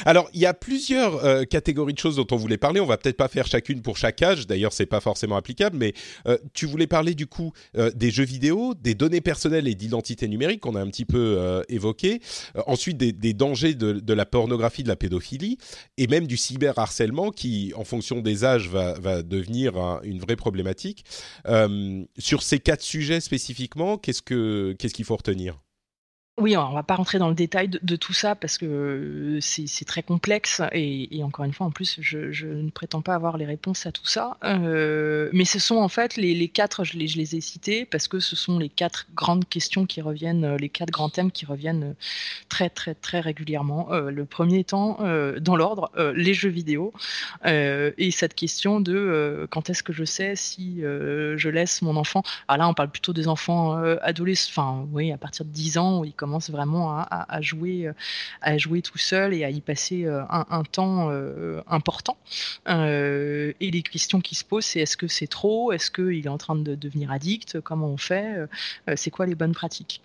Alors, il y a plusieurs euh, catégories de choses dont on voulait parler. On va peut-être pas faire chacune pour chaque âge. D'ailleurs, c'est pas forcément applicable. Mais euh, tu voulais parler du coup euh, des jeux vidéo, des données personnelles et d'identité numérique qu'on a un petit peu évoqué. ensuite, des, dangers de, la pornographie, de la pédophilie et même du cyberharcèlement qui, en fonction des âges, va, devenir une vraie problématique. sur ces quatre sujets spécifiquement, qu'est-ce que qu'est-ce qu'il faut retenir? Oui, on va pas rentrer dans le détail de, tout ça parce que euh, c'est très complexe et, encore une fois, en plus, je, ne prétends pas avoir les réponses à tout ça. Euh, mais ce sont en fait les, quatre, je les, ai cités parce que ce sont les quatre grandes questions qui reviennent, euh, les quatre grands thèmes qui reviennent très très très régulièrement. le premier étant, dans l'ordre, les jeux vidéo et cette question de quand est-ce que je sais si je laisse mon enfant? Alors là, on parle plutôt des enfants adolescents, enfin oui, à partir de 10 ans où ils commence vraiment à, jouer, euh, à jouer tout seul et à y passer euh, un, temps euh, important. et les questions qui se posent, c'est est-ce que c'est trop? Est-ce qu'il est en train de devenir addict? Comment on fait? C'est quoi les bonnes pratiques?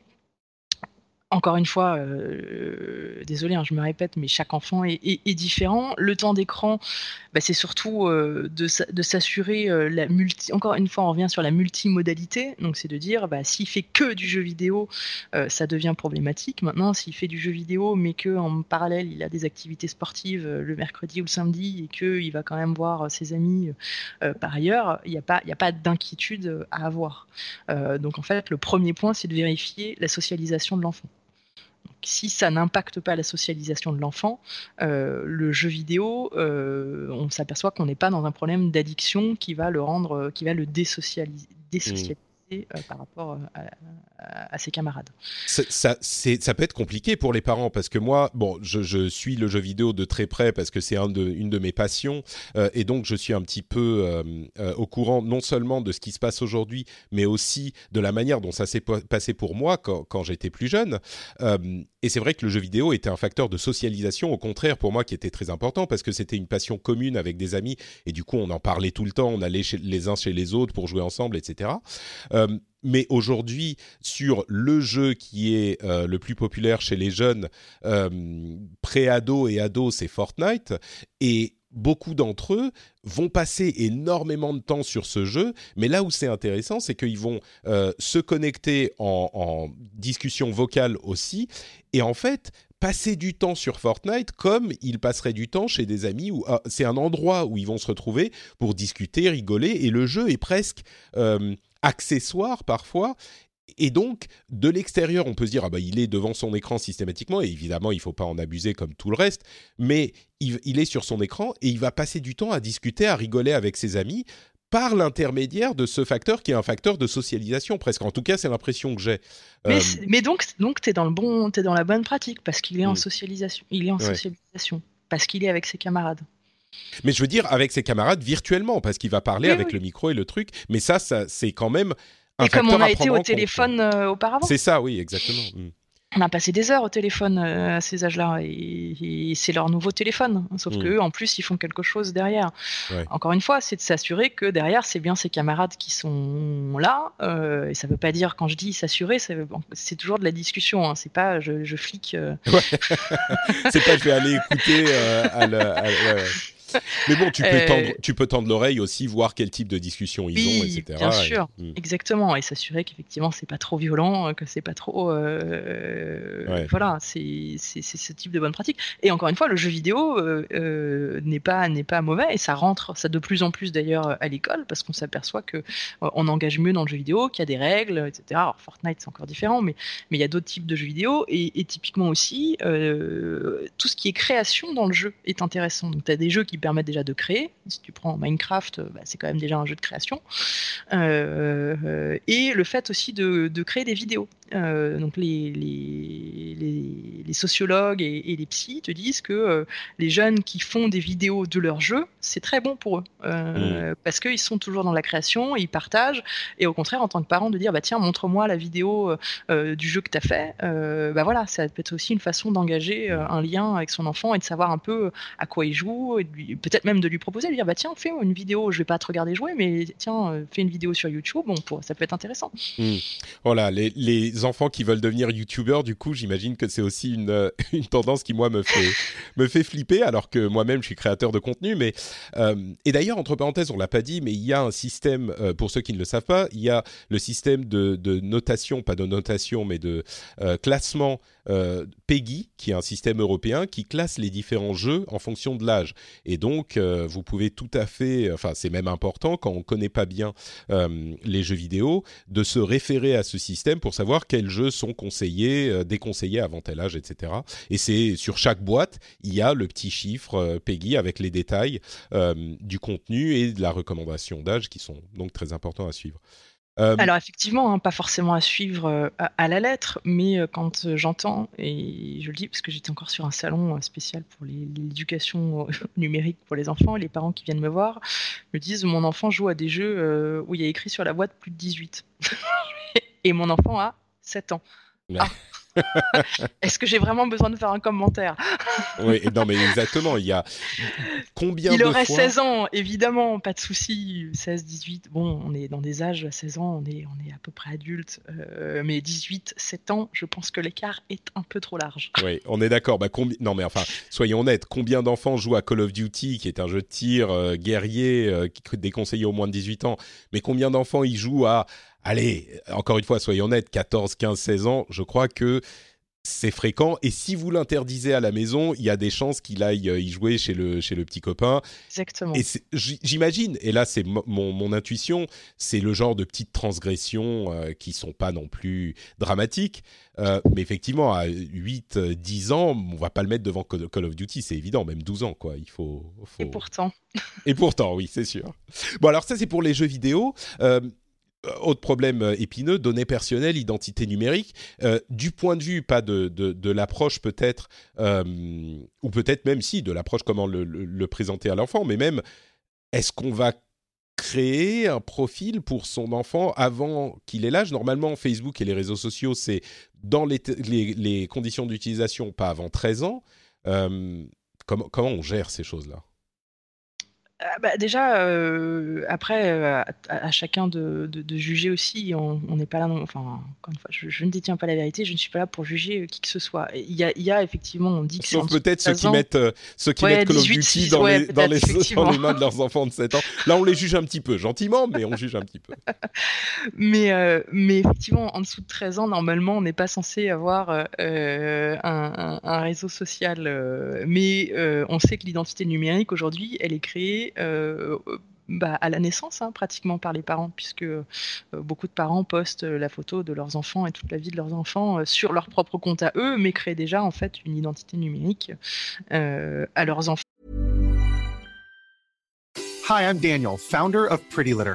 Encore une fois, euh, désolé, hein, je me répète, mais chaque enfant est, différent. Le temps d'écran, bah, c'est surtout euh, de, s'assurer euh, la multi. Encore une fois, on revient sur la multimodalité. Donc, c'est de dire, bah, s'il fait que du jeu vidéo, ça devient problématique. Maintenant, s'il fait du jeu vidéo, mais que en parallèle, il a des activités sportives le mercredi ou le samedi et qu'il va quand même voir ses amis par ailleurs, il n'y a pas d'inquiétude à avoir. donc, en fait, le premier point, c'est de vérifier la socialisation de l'enfant si ça n'impacte pas la socialisation de l'enfant, euh, le jeu vidéo, euh, on s'aperçoit qu'on n'est pas dans un problème d'addiction qui va le rendre, qui va le désocialiser. désocialiser euh, par rapport euh, à, ses camarades. Ça, ça, peut être compliqué pour les parents parce que moi, bon, je, suis le jeu vidéo de très près parce que c'est une de mes passions euh, et donc je suis un petit peu au courant non seulement de ce qui se passe aujourd'hui, mais aussi de la manière dont ça s'est passé pour moi quand, j'étais plus jeune. et c'est vrai que le jeu vidéo était un facteur de socialisation, au contraire pour moi qui était très important parce que c'était une passion commune avec des amis et du coup on en parlait tout le temps, on allait les uns chez les autres pour jouer ensemble, etc. Euh, mais aujourd'hui, sur le jeu qui est euh, le plus populaire chez les jeunes euh, pré-ados et ados, c'est Fortnite. Et beaucoup d'entre eux vont passer énormément de temps sur ce jeu, mais là où c'est intéressant, c'est qu'ils vont se connecter en, discussion vocale aussi, et en fait passer du temps sur Fortnite comme ils passeraient du temps chez des amis, ah, c'est un endroit où ils vont se retrouver pour discuter, rigoler, et le jeu est presque accessoire parfois. Et donc, de l'extérieur, on peut se dire, ah bah, il est devant son écran systématiquement, et évidemment, il ne faut pas en abuser comme tout le reste, mais il, est sur son écran et il va passer du temps à discuter, à rigoler avec ses amis par l'intermédiaire de ce facteur qui est un facteur de socialisation presque. En tout cas, c'est l'impression que j'ai. Mais, euh, donc, donc tu es dans le bon, es dans la bonne pratique parce qu'il est en mm. socialisation. Il est en socialisation parce qu'il est avec ses camarades. Mais je veux dire avec ses camarades virtuellement, parce qu'il va parler avec le micro et le truc. Mais ça, ça c'est quand même un et comme on a été au téléphone euh, auparavant. C'est ça, oui, exactement. Mm. On a passé des heures au téléphone euh, à ces âges-là et, c'est leur nouveau téléphone. Sauf mm. que en plus, ils font quelque chose derrière. Encore une fois, c'est de s'assurer que derrière, c'est bien ses camarades qui sont là. Euh, et ça ne veut pas dire, quand je dis s'assurer, c'est toujours de la discussion. Hein. C'est pas je, je flic. <laughs> c'est pas je vais aller écouter à, mais bon, tu peux, euh, tendre, tu peux tendre l'oreille aussi, voir quel type de discussion ils ont, etc. Bien sûr, hmm. exactement, et s'assurer qu'effectivement c'est pas trop violent, que c'est pas trop, euh, voilà, c'est ce type de bonne pratique. Et encore une fois, le jeu vidéo euh, n'est pas pas mauvais et ça rentre, ça de plus en plus d'ailleurs à l'école parce qu'on s'aperçoit que on engage mieux dans le jeu vidéo, qu'il y a des règles, etc. Alors Fortnite c'est encore différent, mais mais il y a d'autres types de jeux vidéo et, et typiquement aussi tout ce qui est création dans le jeu est intéressant. Donc tu as des jeux qui permettent déjà de créer. Si tu prends Minecraft, bah, c'est quand même déjà un jeu de création. Euh, et le fait aussi de, créer des vidéos. Donc les, les, les, sociologues et, les psys te disent que les jeunes qui font des vidéos de leurs jeux, c'est très bon pour eux. Mmh. Parce qu'ils sont toujours dans la création, ils partagent. Et au contraire, en tant que parent, de dire bah, tiens, montre-moi la vidéo du jeu que tu as fait. bah voilà, ça peut être aussi une façon d'engager un lien avec son enfant et de savoir un peu à quoi il joue. Et peut-être même de lui proposer, de lui dire bah, tiens, fais une vidéo, je vais pas te regarder jouer, mais tiens, fais une vidéo sur YouTube. Bon, pour, ça peut être intéressant. Mmh. Voilà, les, les enfants qui veulent devenir youtubeurs, du coup, j'imagine que c'est aussi une, euh, <laughs> une, tendance qui, moi, me fait, me fait flipper, alors que moi-même, je suis créateur de contenu. Mais, euh, et d'ailleurs, entre parenthèses, on l'a pas dit, mais il y a un système, euh, pour ceux qui ne le savent pas, il y a le système de, de notation, pas de notation, mais de classement PEGI, qui est un système européen qui classe les différents jeux en fonction de l'âge. Et donc, vous pouvez tout à fait, enfin, c'est même important quand on ne connaît pas bien les jeux vidéo, de se référer à ce système pour savoir quels jeux sont conseillés, déconseillés avant tel âge, etc. Et c'est sur chaque boîte, il y a le petit chiffre PEGI avec les détails du contenu et de la recommandation d'âge qui sont donc très importants à suivre. Euh, Alors effectivement, hein, pas forcément à suivre euh, à, la lettre, mais euh, quand j'entends, et je le dis parce que j'étais encore sur un salon spécial pour l'éducation <laughs> numérique pour les enfants, les parents qui viennent me voir me disent mon enfant joue à des jeux où il y a écrit sur la boîte plus de 18. <laughs> et mon enfant a 7 ans. Ah. <laughs> Est-ce que j'ai vraiment besoin de faire un commentaire? Oui, non, mais exactement. Il y a combien Il aurait 16 ans, évidemment, pas de souci. 16, 18. Bon, on est dans des âges à 16 ans, on est, on est à peu près adulte. Euh, mais 18, 7 ans, je pense que l'écart est un peu trop large. Oui, on est d'accord. Bah, Non, mais enfin, soyons honnêtes. Combien d'enfants jouent à Call of Duty, qui est un jeu de tir euh, guerrier, euh, déconseillé au moins de 18 ans Mais combien d'enfants y jouent à allez, encore une fois, soyons honnêtes, 14, 15, 16 ans, je crois que c'est fréquent. Et si vous l'interdisez à la maison, il y a des chances qu'il aille euh, y jouer chez le, chez le petit copain. Exactement. Et j'imagine, et là c'est mon, intuition, c'est le genre de petites transgressions euh, qui sont pas non plus dramatiques. Euh, mais effectivement, à 8, 10 ans, on va pas le mettre devant Call of Duty, c'est évident, même 12 ans, quoi. Il faut, faut... Et pourtant. et pourtant, oui, c'est sûr. Bon, alors ça, c'est pour les jeux vidéo. Euh, autre problème euh, épineux, données personnelles, identité numérique. Euh, du point de vue, pas de, de, l'approche peut-être, ou peut-être même si, de l'approche comment le, présenter à l'enfant, mais même, est-ce qu'on va créer un profil pour son enfant avant qu'il ait l'âge? Normalement, Facebook et les réseaux sociaux, c'est dans les, les, les conditions d'utilisation, pas avant 13 ans. comment, comment on gère ces choses-là? Ah, bah, déjà, euh, après, euh, à, chacun de, de, juger aussi. On n'est pas là, non, enfin, encore une fois, je, ne détiens pas la vérité. Je ne suis pas là pour juger euh, qui que ce soit. Il y a, il y a effectivement, on dit que Sauf peut-être ceux qui mettent, ceux qui mettent Call of Duty <laughs> dans, les, dans, les, dans, les, mains de leurs enfants de 7 ans. Là, on les juge un petit peu, gentiment, mais on juge un petit peu. mais, mais effectivement, en dessous de 13 ans, normalement, on n'est pas censé avoir un, un, un, réseau social. mais on sait que l'identité numérique, aujourd'hui, elle est créée euh, bah, à la naissance, hein, pratiquement par les parents, puisque euh, beaucoup de parents postent la photo de leurs enfants et toute la vie de leurs enfants euh, sur leur propre compte à eux, mais créent déjà en fait une identité numérique à leurs enfants. Hi, I'm Daniel, founder of Pretty Litter.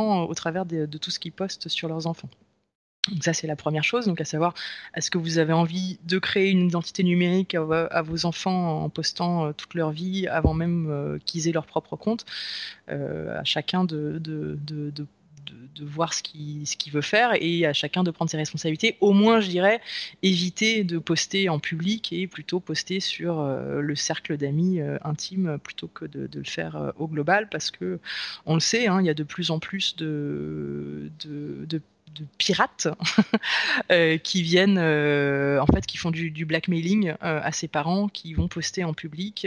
Au travers de, tout ce qu'ils postent sur leurs enfants. Donc ça c'est la première chose, donc à savoir est-ce que vous avez envie de créer une identité numérique à, vos enfants en postant euh, toute leur vie avant même euh, qu'ils aient leur propre compte, euh, à chacun de, voir ce qu'il veut faire et à chacun de prendre ses responsabilités. Au moins, je dirais, éviter de poster en public et plutôt poster sur euh, le cercle d'amis euh, intime plutôt que de, le faire au global parce que on le sait, hein, il y a de plus en plus de, de de pirates <laughs> euh, qui viennent, euh, en fait, qui font du, blackmailing euh, à ses parents, qui vont poster en public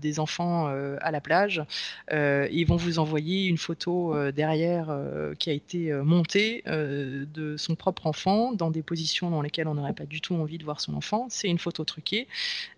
des enfants à la plage. ils vont vous envoyer une photo derrière qui a été montée de son propre enfant dans des positions dans lesquelles on n'aurait pas du tout envie de voir son enfant. C'est une photo truquée,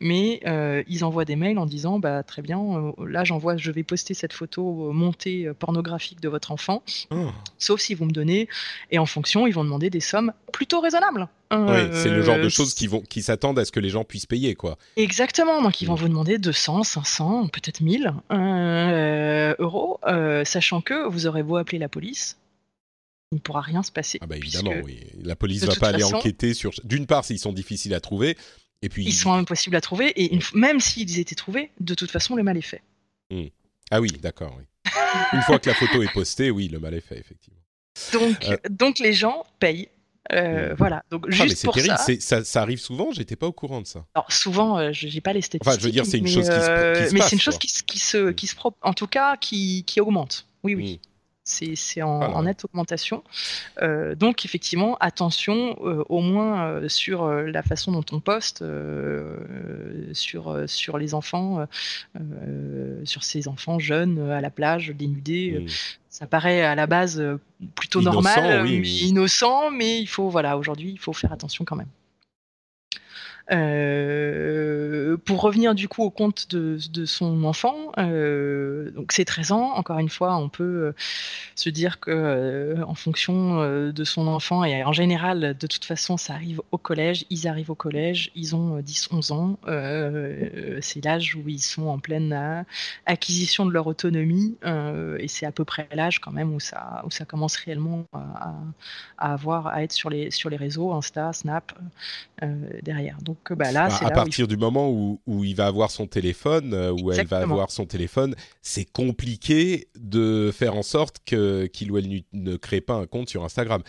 mais ils envoient des mails en disant bah très bien, là j'envoie, je vais poster cette photo montée pornographique de votre enfant, oh. sauf si vous me donnez et en fonction ils vont demander des sommes plutôt raisonnables. oui, c'est le genre de euh, choses qui vont, qui s'attendent à ce que les gens puissent payer, quoi. Exactement. Donc, ils vont mm. vous demander 200, 500, peut-être 1000 euh, euros, euh, sachant que vous aurez beau appeler la police, il ne pourra rien se passer. Ah bah évidemment, oui. La police ne va pas aller enquêter sur. D'une part, s'ils sont difficiles à trouver, et puis. Ils sont impossibles à trouver, et même s'ils étaient trouvés, de toute façon, le mal est fait. Mm. Ah oui, d'accord, oui. Une fois que la photo est postée, oui, le mal est fait, effectivement. Donc, euh. donc les gens payent. Euh, voilà, donc ah, juste pour terrible. ça. ça. arrive souvent, j'étais pas au courant de ça. Alors souvent, euh, je j'ai pas les statistiques. Enfin, je veux dire, c'est une chose qui se, mais c'est une chose qui, qui, se, qui se, en tout cas, qui, qui augmente. Oui, oui. Mm c'est en, nette augmentation. Euh, donc effectivement, attention euh, au moins euh, sur la façon dont on poste sur, sur les enfants, sur ces enfants jeunes à la plage, dénudés. Ça paraît à la base plutôt normal, innocent, mais il faut voilà aujourd'hui il faut faire attention quand même. Euh, pour revenir du coup au compte de, de son enfant, euh, donc c'est 13 ans. Encore une fois, on peut euh, se dire que euh, en fonction de son enfant et en général, de toute façon, ça arrive au collège. Ils arrivent au collège, ils ont 10-11 ans. c'est l'âge où ils sont en pleine acquisition de leur autonomie et c'est à peu près l'âge quand même où ça où ça commence réellement à, avoir à être sur les sur les réseaux Insta, Snap derrière. Bah, là, bah, à partir du moment où, il va avoir son téléphone, euh, où elle va avoir son téléphone, c'est compliqué de faire en sorte qu'il ou elle ne crée pas un compte sur Instagram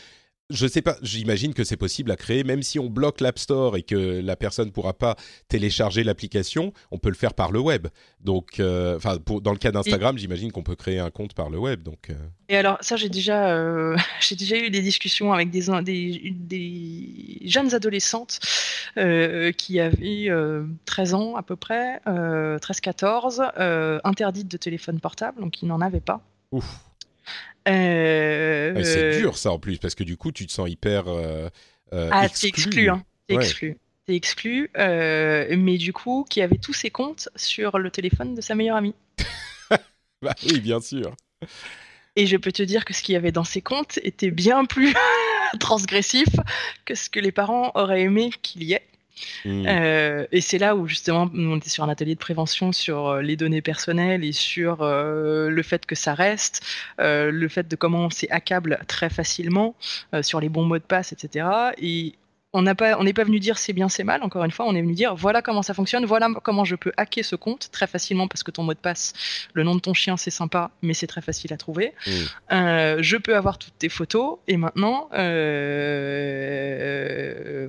je sais pas, j'imagine que c'est possible à créer, même si on bloque l'App Store et que la personne ne pourra pas télécharger l'application, on peut le faire par le web. Donc, euh, enfin, dans le cas d'Instagram, j'imagine qu'on peut créer un compte par le web. Donc. Euh. Et alors, ça, j'ai déjà, euh, <laughs> j'ai déjà eu des discussions avec des des, des jeunes adolescentes qui avaient 13 ans à peu près, 13-14, interdites de téléphone portable, donc ils n'en avaient pas. Ouf. Euh, c'est dur ça en plus parce que du coup tu te sens hyper euh, euh ah, exclu. exclu, hein. exclu. T'es exclu, euh, mais du coup qui avait tous ses comptes sur le téléphone de sa meilleure amie. <laughs> bah oui, bien sûr. Et je peux te dire que ce qu'il y avait dans ses comptes était bien plus <laughs> transgressif que ce que les parents auraient aimé qu'il y ait. Mm. Euh, et c'est là où justement on était sur un atelier de prévention sur euh, les données personnelles et sur euh, le fait que ça reste, le fait de comment on s'accable très facilement sur les bons mots de passe, etc. Et on n'est pas, pas venu dire c'est bien, c'est mal, encore une fois, on est venu dire voilà comment ça fonctionne, voilà comment je peux hacker ce compte très facilement parce que ton mot de passe, le nom de ton chien, c'est sympa, mais c'est très facile à trouver. Mm. Euh, je peux avoir toutes tes photos et maintenant, euh,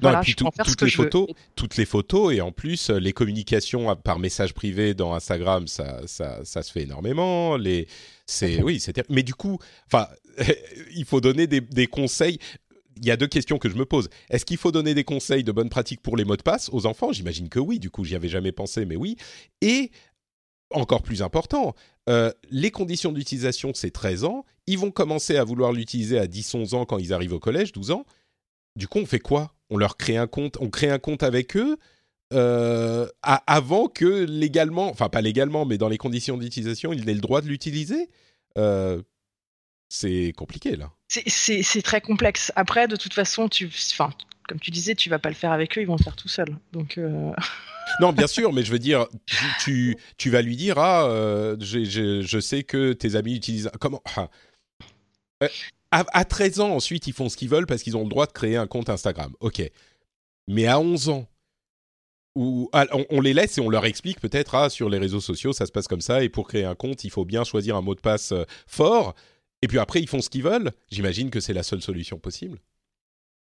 voilà, je peux faire toutes ce que les je photos, Toutes les photos et en plus, les communications par message privé dans Instagram, ça, ça, ça se fait énormément. Les, c'est, oui, c'est, mais du coup, enfin, <laughs> il faut donner des, des conseils il y a deux questions que je me pose. Est-ce qu'il faut donner des conseils de bonne pratique pour les mots de passe aux enfants? J'imagine que oui, du coup, j'y avais jamais pensé, mais oui. Et encore plus important, euh, les conditions d'utilisation, c'est 13 ans. Ils vont commencer à vouloir l'utiliser à 10-11 ans quand ils arrivent au collège, 12 ans. Du coup, on fait quoi? On leur crée un compte, on crée un compte avec eux euh, avant que légalement, enfin pas légalement, mais dans les conditions d'utilisation, ils aient le droit de l'utiliser? Euh, c'est compliqué là. C'est très complexe. Après, de toute façon, tu, enfin, comme tu disais, tu vas pas le faire avec eux, ils vont le faire tout seuls. Donc. Euh, <laughs> non, bien sûr, mais je veux dire, tu, tu, vas lui dire ah, euh, je sais que tes amis utilisent comment. Ah. Euh, à, 13 ans, ensuite, ils font ce qu'ils veulent parce qu'ils ont le droit de créer un compte Instagram. Ok. Mais à 11 ans, où, ah, on, les laisse et on leur explique peut-être ah, sur les réseaux sociaux, ça se passe comme ça, et pour créer un compte, il faut bien choisir un mot de passe fort Et puis après, ils font ce qu'ils veulent. J'imagine que c'est la seule solution possible.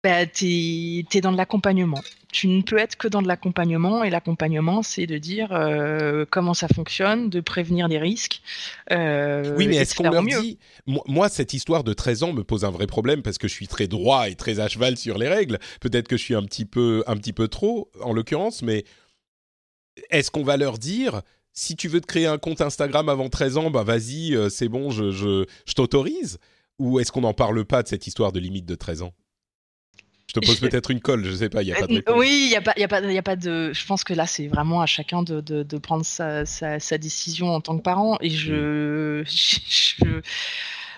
Bah, tu es, dans de l'accompagnement. Tu ne peux être que dans de l'accompagnement, et l'accompagnement, c'est de dire euh, comment ça fonctionne, de prévenir des risques. Euh, oui, mais est-ce qu'on leur dit moi, cette histoire de 13 ans me pose un vrai problème parce que je suis très droit et très à cheval sur les règles. Peut-être que je suis un petit peu, un petit peu trop, en l'occurrence, mais est-ce qu'on va leur dire si tu veux te créer un compte Instagram avant 13 ans, bah vas-y, euh, c'est bon, je, je, je t'autorise Ou est-ce qu'on n'en parle pas de cette histoire de limite de 13 ans? Je te pose peut-être une colle, je sais pas, il y a pas de euh, Oui, il y a pas, y a pas, y a pas de. Je pense que là, c'est vraiment à chacun de, de, de prendre sa, sa, sa, décision en tant que parent. Et je, <laughs> je,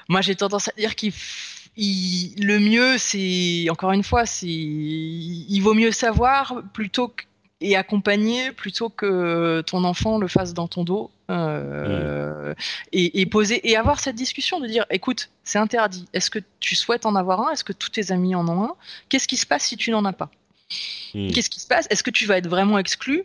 moi, j'ai tendance à dire qu'il le mieux, c'est encore une fois, c'est il vaut mieux savoir plutôt que et accompagner plutôt que ton enfant le fasse dans ton dos euh, et, et, poser et avoir cette discussion de dire écoute c'est interdit. Est-ce que tu souhaites en avoir un? Est-ce que tous tes amis en ont un? Qu'est-ce qui se passe si tu n'en as pas? Hmm. Qu'est-ce qui se passe? Est-ce que tu vas être vraiment exclu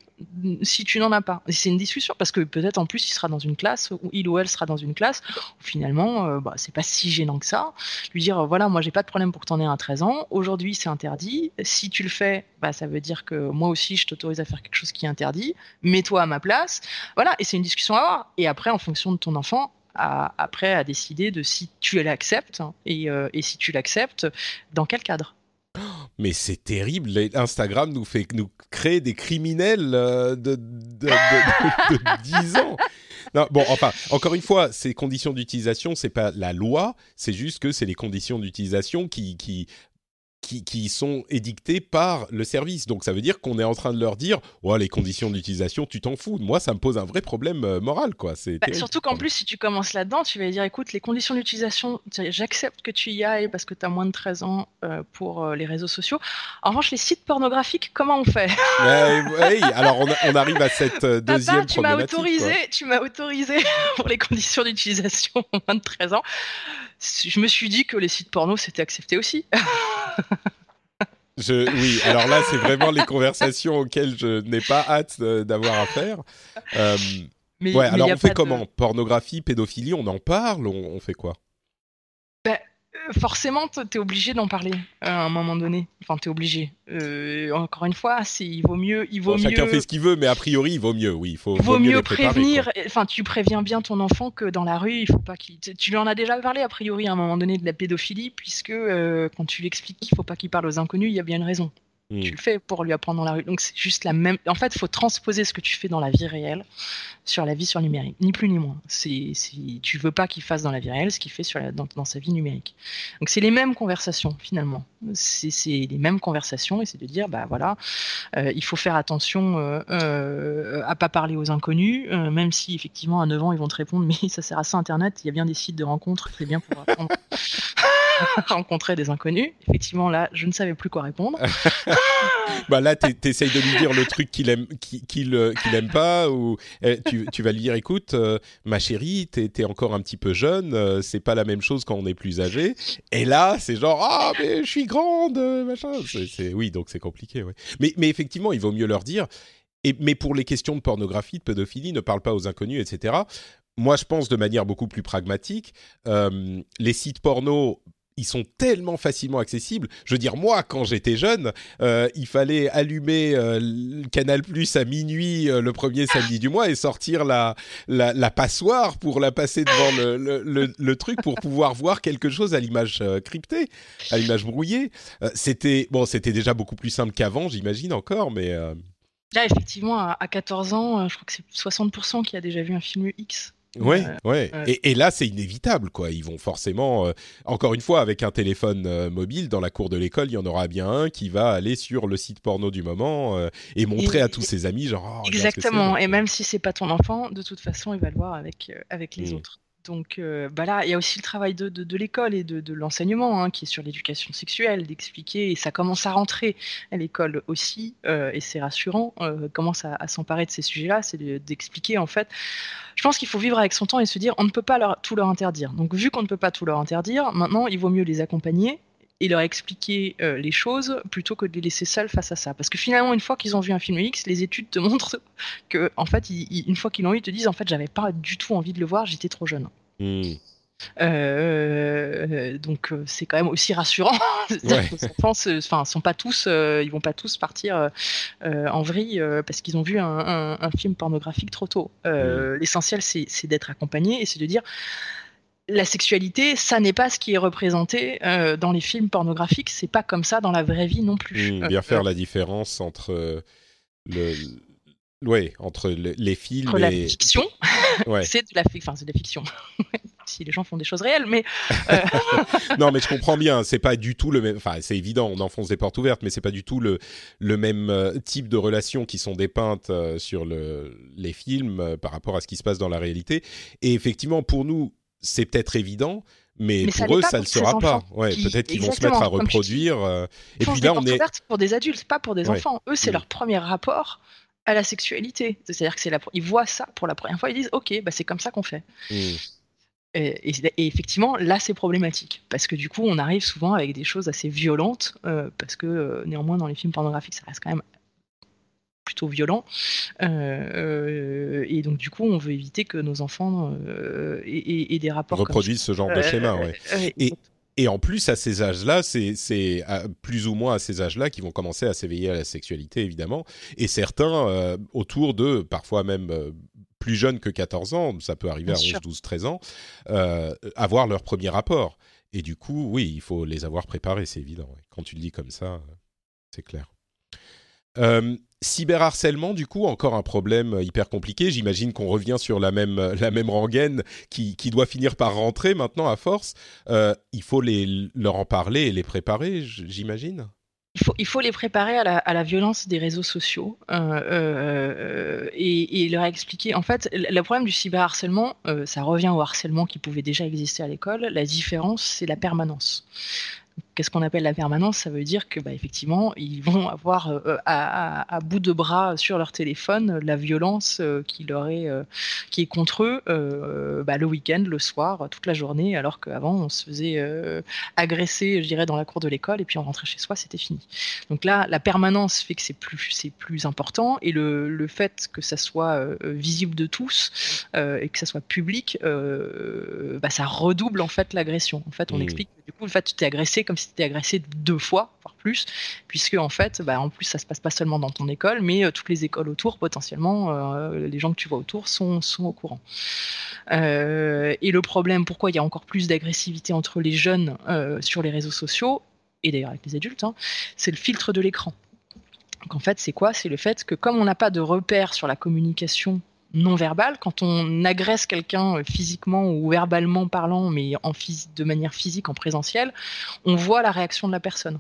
si tu n'en as pas? C'est une discussion parce que peut-être en plus il sera dans une classe ou il ou elle sera dans une classe où finalement euh, bah, c'est pas si gênant que ça. Lui dire euh, voilà moi j'ai pas de problème pour que tu en aies un 13 ans. Aujourd'hui c'est interdit. Si tu le fais, bah, ça veut dire que moi aussi je t'autorise à faire quelque chose qui est interdit. Mets-toi à ma place. Voilà et c'est une discussion à avoir. Et après en fonction de ton enfant après à décider de si tu l'acceptes et, euh, et si tu l'acceptes dans quel cadre? Mais c'est terrible. Instagram nous fait nous crée des criminels euh, de, de, de, 10 ans. Bon, enfin, encore une fois, ces conditions d'utilisation, c'est pas la loi, c'est juste que c'est les conditions d'utilisation qui, qui qui, sont édictés par le service. Donc ça veut dire qu'on est en train de leur dire ouais, les conditions d'utilisation, tu t'en fous. Moi, ça me pose un vrai problème euh, moral. quoi. C'est bah, surtout qu'en plus, si tu commences là-dedans, tu vas dire écoute, les conditions d'utilisation, j'accepte que tu y ailles parce que tu as moins de 13 ans euh, pour euh, les réseaux sociaux. En revanche, les sites pornographiques, comment on fait? Oui, alors on, arrive à cette deuxième Papa, tu m'as autorisé, tu m'as autorisé <laughs> pour les conditions d'utilisation <laughs> moins de 13 ans je me suis dit que les sites porno c'était accepté aussi. <laughs> <laughs> Je, oui, alors là, c'est vraiment les conversations auxquelles je n'ai pas hâte d'avoir à faire. Euh, mais, ouais, alors on fait comment? Pornographie, pédophilie, on en parle? On, on fait quoi? Forcément, tu es obligé d'en parler euh, à un moment donné. Enfin, tu es obligé. Euh, encore une fois, il vaut mieux. Il vaut Chacun fait ce qu'il veut, mais a priori, il vaut mieux. Oui, il faut. Vaut, mieux, prévenir. Enfin, tu préviens bien ton enfant que dans la rue, il faut pas qu'il. Tu lui en as déjà parlé a priori à un moment donné de la pédophilie, puisque euh, quand tu lui expliques qu'il faut pas qu'il parle aux inconnus, il y a bien une raison. Tu le fais pour lui apprendre dans la rue. Donc c'est juste la même. En fait, il faut transposer ce que tu fais dans la vie réelle sur la vie sur numérique, ni plus ni moins. C'est, tu veux pas qu'il fasse dans la vie réelle ce qu'il fait sur dans, sa vie numérique. Donc c'est les mêmes conversations finalement. C'est, les mêmes conversations et c'est de dire bah voilà, euh, il faut faire attention euh, euh, à pas parler aux inconnus, euh, même si effectivement à 9 ans ils vont te répondre mais ça sert à ça Internet. Il y a bien des sites de rencontres, c'est bien pour apprendre. rencontrer des inconnus. Effectivement, là, je ne savais plus quoi répondre. <laughs> bah là, tu essayes de lui dire le truc qu'il aime, qu'il aime pas, ou eh, tu, vas lui dire, écoute, euh, ma chérie, t'es es encore un petit peu jeune, euh, c'est pas la même chose quand on est plus âgé. Et là, c'est genre, ah, mais je suis grande, machin. c'est oui, donc c'est compliqué. Ouais. Mais, mais effectivement, il vaut mieux leur dire. Et, mais pour les questions de pornographie, de pédophilie, ne parle pas aux inconnus, etc moi, je pense de manière beaucoup plus pragmatique, euh, les sites porno ils sont tellement facilement accessibles. Je veux dire, moi, quand j'étais jeune, euh, il fallait allumer euh, Canal Plus à minuit euh, le premier samedi du mois et sortir la, la, passoire pour la passer devant le, le, truc pour pouvoir voir quelque chose à l'image cryptée, à l'image brouillée. c'était bon, c'était déjà beaucoup plus simple qu'avant, j'imagine encore, mais. Là, effectivement, à 14 ans, je crois que c'est 60% qui a déjà vu un film X. Ouais, ouais. Et, là, c'est inévitable, quoi. Ils vont forcément, euh, encore une fois, avec un téléphone euh, mobile dans la cour de l'école, il y en aura bien un qui va aller sur le site porno du moment euh, et montrer à tous ses amis, genre. Oh, exactement. et même si c'est pas ton enfant, de toute façon, il va le voir avec avec les mm. autres. Donc euh, bah il y a aussi le travail de, l'école et de, l'enseignement hein, qui est sur l'éducation sexuelle, d'expliquer, et ça commence à rentrer à l'école aussi, euh, et c'est rassurant, euh, commence à, s'emparer de ces sujets-là, c'est d'expliquer en fait. Je pense qu'il faut vivre avec son temps et se dire, on ne peut pas tout leur interdire. Donc vu qu'on ne peut pas tout leur interdire, maintenant, il vaut mieux les accompagner et leur expliquer euh, les choses plutôt que de les laisser seuls face à ça. Parce que finalement, une fois qu'ils ont vu un film X, les études te montrent <laughs> que, en fait, une fois qu'ils l'ont vu, ils te disent en fait, j'avais pas du tout envie de le voir, j'étais trop jeune. Hmm. Euh, donc c'est quand même aussi rassurant. <laughs> Ouais. Les enfants, enfin, sont pas tous, ils vont pas tous partir en vrille parce qu'ils ont vu un, film pornographique trop tôt. Mmh. L'essentiel, c'est d'être accompagné et c'est de dire la sexualité, ça n'est pas ce qui est représenté dans les films pornographiques. C'est pas comme ça dans la vraie vie non plus. Mmh, bien faire la différence entre le oui, entre les films entre et... la fiction, <laughs> c'est de la, enfin, de la fiction. <laughs> si les gens font des choses réelles, mais euh, <laughs> non, mais je comprends bien. C'est pas du tout le même. Enfin, c'est évident, on enfonce des portes ouvertes, mais c'est pas du tout le le même euh, type de relations qui sont dépeintes euh, sur le, les films par rapport à ce qui se passe dans la réalité. Et effectivement, pour nous, c'est peut-être évident, mais, pour eux, ça ne sera pas. Ouais, peut-être qu'ils vont se mettre à reproduire. et puis là, on est pour des adultes, pas pour des enfants. Eux, c'est leur premier rapport à la sexualité. C'est-à-dire que c'est la... ils voient ça pour la première fois, ils disent ok, bah c'est comme ça qu'on fait. Mmh. Et, effectivement, là, c'est problématique parce que du coup, on arrive souvent avec des choses assez violentes, euh, parce que euh, néanmoins, dans les films pornographiques, ça reste quand même plutôt violent. Euh, et donc, du coup, on veut éviter que nos enfants aient, des rapports. Reproduisent ce genre de schéma, <laughs> ouais. Et, et en plus, à ces âges-là, c'est plus ou moins à ces âges-là qu'ils vont commencer à s'éveiller à la sexualité, évidemment. Et certains, euh, autour de, parfois même euh, plus jeunes que 14 ans, ça peut arriver à 11, 12, 13 ans, euh, avoir leur premier rapport. Et du coup, oui, il faut les avoir préparés, c'est évident. Quand tu le dis comme ça, c'est clair. Euh, cyberharcèlement, du coup, encore un problème hyper compliqué. J'imagine qu'on revient sur la même, la même rengaine qui, qui doit finir par rentrer maintenant à force. Euh, il faut les, leur en parler et les préparer, j'imagine il faut, il faut les préparer à la, à la violence des réseaux sociaux euh, euh et, leur expliquer. En fait, le problème du cyberharcèlement, euh, ça revient au harcèlement qui pouvait déjà exister à l'école. La différence, c'est la permanence. Qu'est-ce qu'on appelle la permanence? Ça veut dire que, bah, effectivement, ils vont avoir euh, à, bout de bras sur leur téléphone la violence euh, qui leur est, euh, qui est contre eux bah, le week-end, le soir, toute la journée, alors qu'avant on se faisait agresser, je dirais, dans la cour de l'école et puis on rentrait chez soi, c'était fini. Donc là, la permanence fait que c'est plus, c'est plus important et le, le, fait que ça soit visible de tous et que ça soit public, bah, ça redouble en fait l'agression. En fait, on mmh. explique que du coup, le fait tu t'es agressé comme si étais agressé deux fois, voire plus, puisque en fait, bah, en plus, ça se passe pas seulement dans ton école, mais euh, toutes les écoles autour, potentiellement, euh, les gens que tu vois autour sont, sont au courant. Euh, et le problème, pourquoi il y a encore plus d'agressivité entre les jeunes sur les réseaux sociaux, et d'ailleurs avec les adultes, hein, c'est le filtre de l'écran. Donc en fait, c'est quoi? C'est le fait que comme on n'a pas de repères sur la communication non verbal. Quand on agresse quelqu'un euh, physiquement ou verbalement parlant, mais en de manière physique, en présentiel, on voit la réaction de la personne.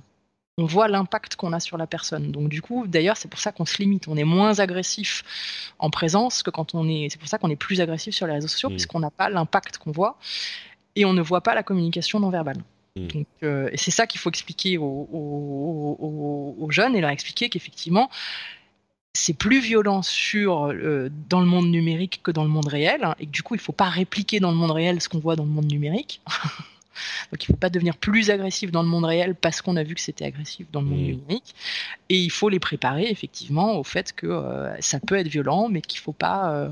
On voit l'impact qu'on a sur la personne. Donc du coup, d'ailleurs, c'est pour ça qu'on se limite. On est moins agressif en présence que quand on est. C'est pour ça qu'on est plus agressif sur les réseaux sociaux, mmh. puisqu'on n'a pas l'impact qu'on voit et on ne voit pas la communication non verbale. Mmh. Donc, euh, et c'est ça qu'il faut expliquer aux, aux, jeunes et leur expliquer qu'effectivement, c'est plus violent sur, euh, dans le monde numérique que dans le monde réel, hein, et que du coup, il ne faut pas répliquer dans le monde réel ce qu'on voit dans le monde numérique. <laughs> Donc il ne faut pas devenir plus agressif dans le monde réel parce qu'on a vu que c'était agressif dans le monde mmh. numérique. Et il faut les préparer effectivement au fait que euh, ça peut être violent, mais qu'il ne faut, pas, euh,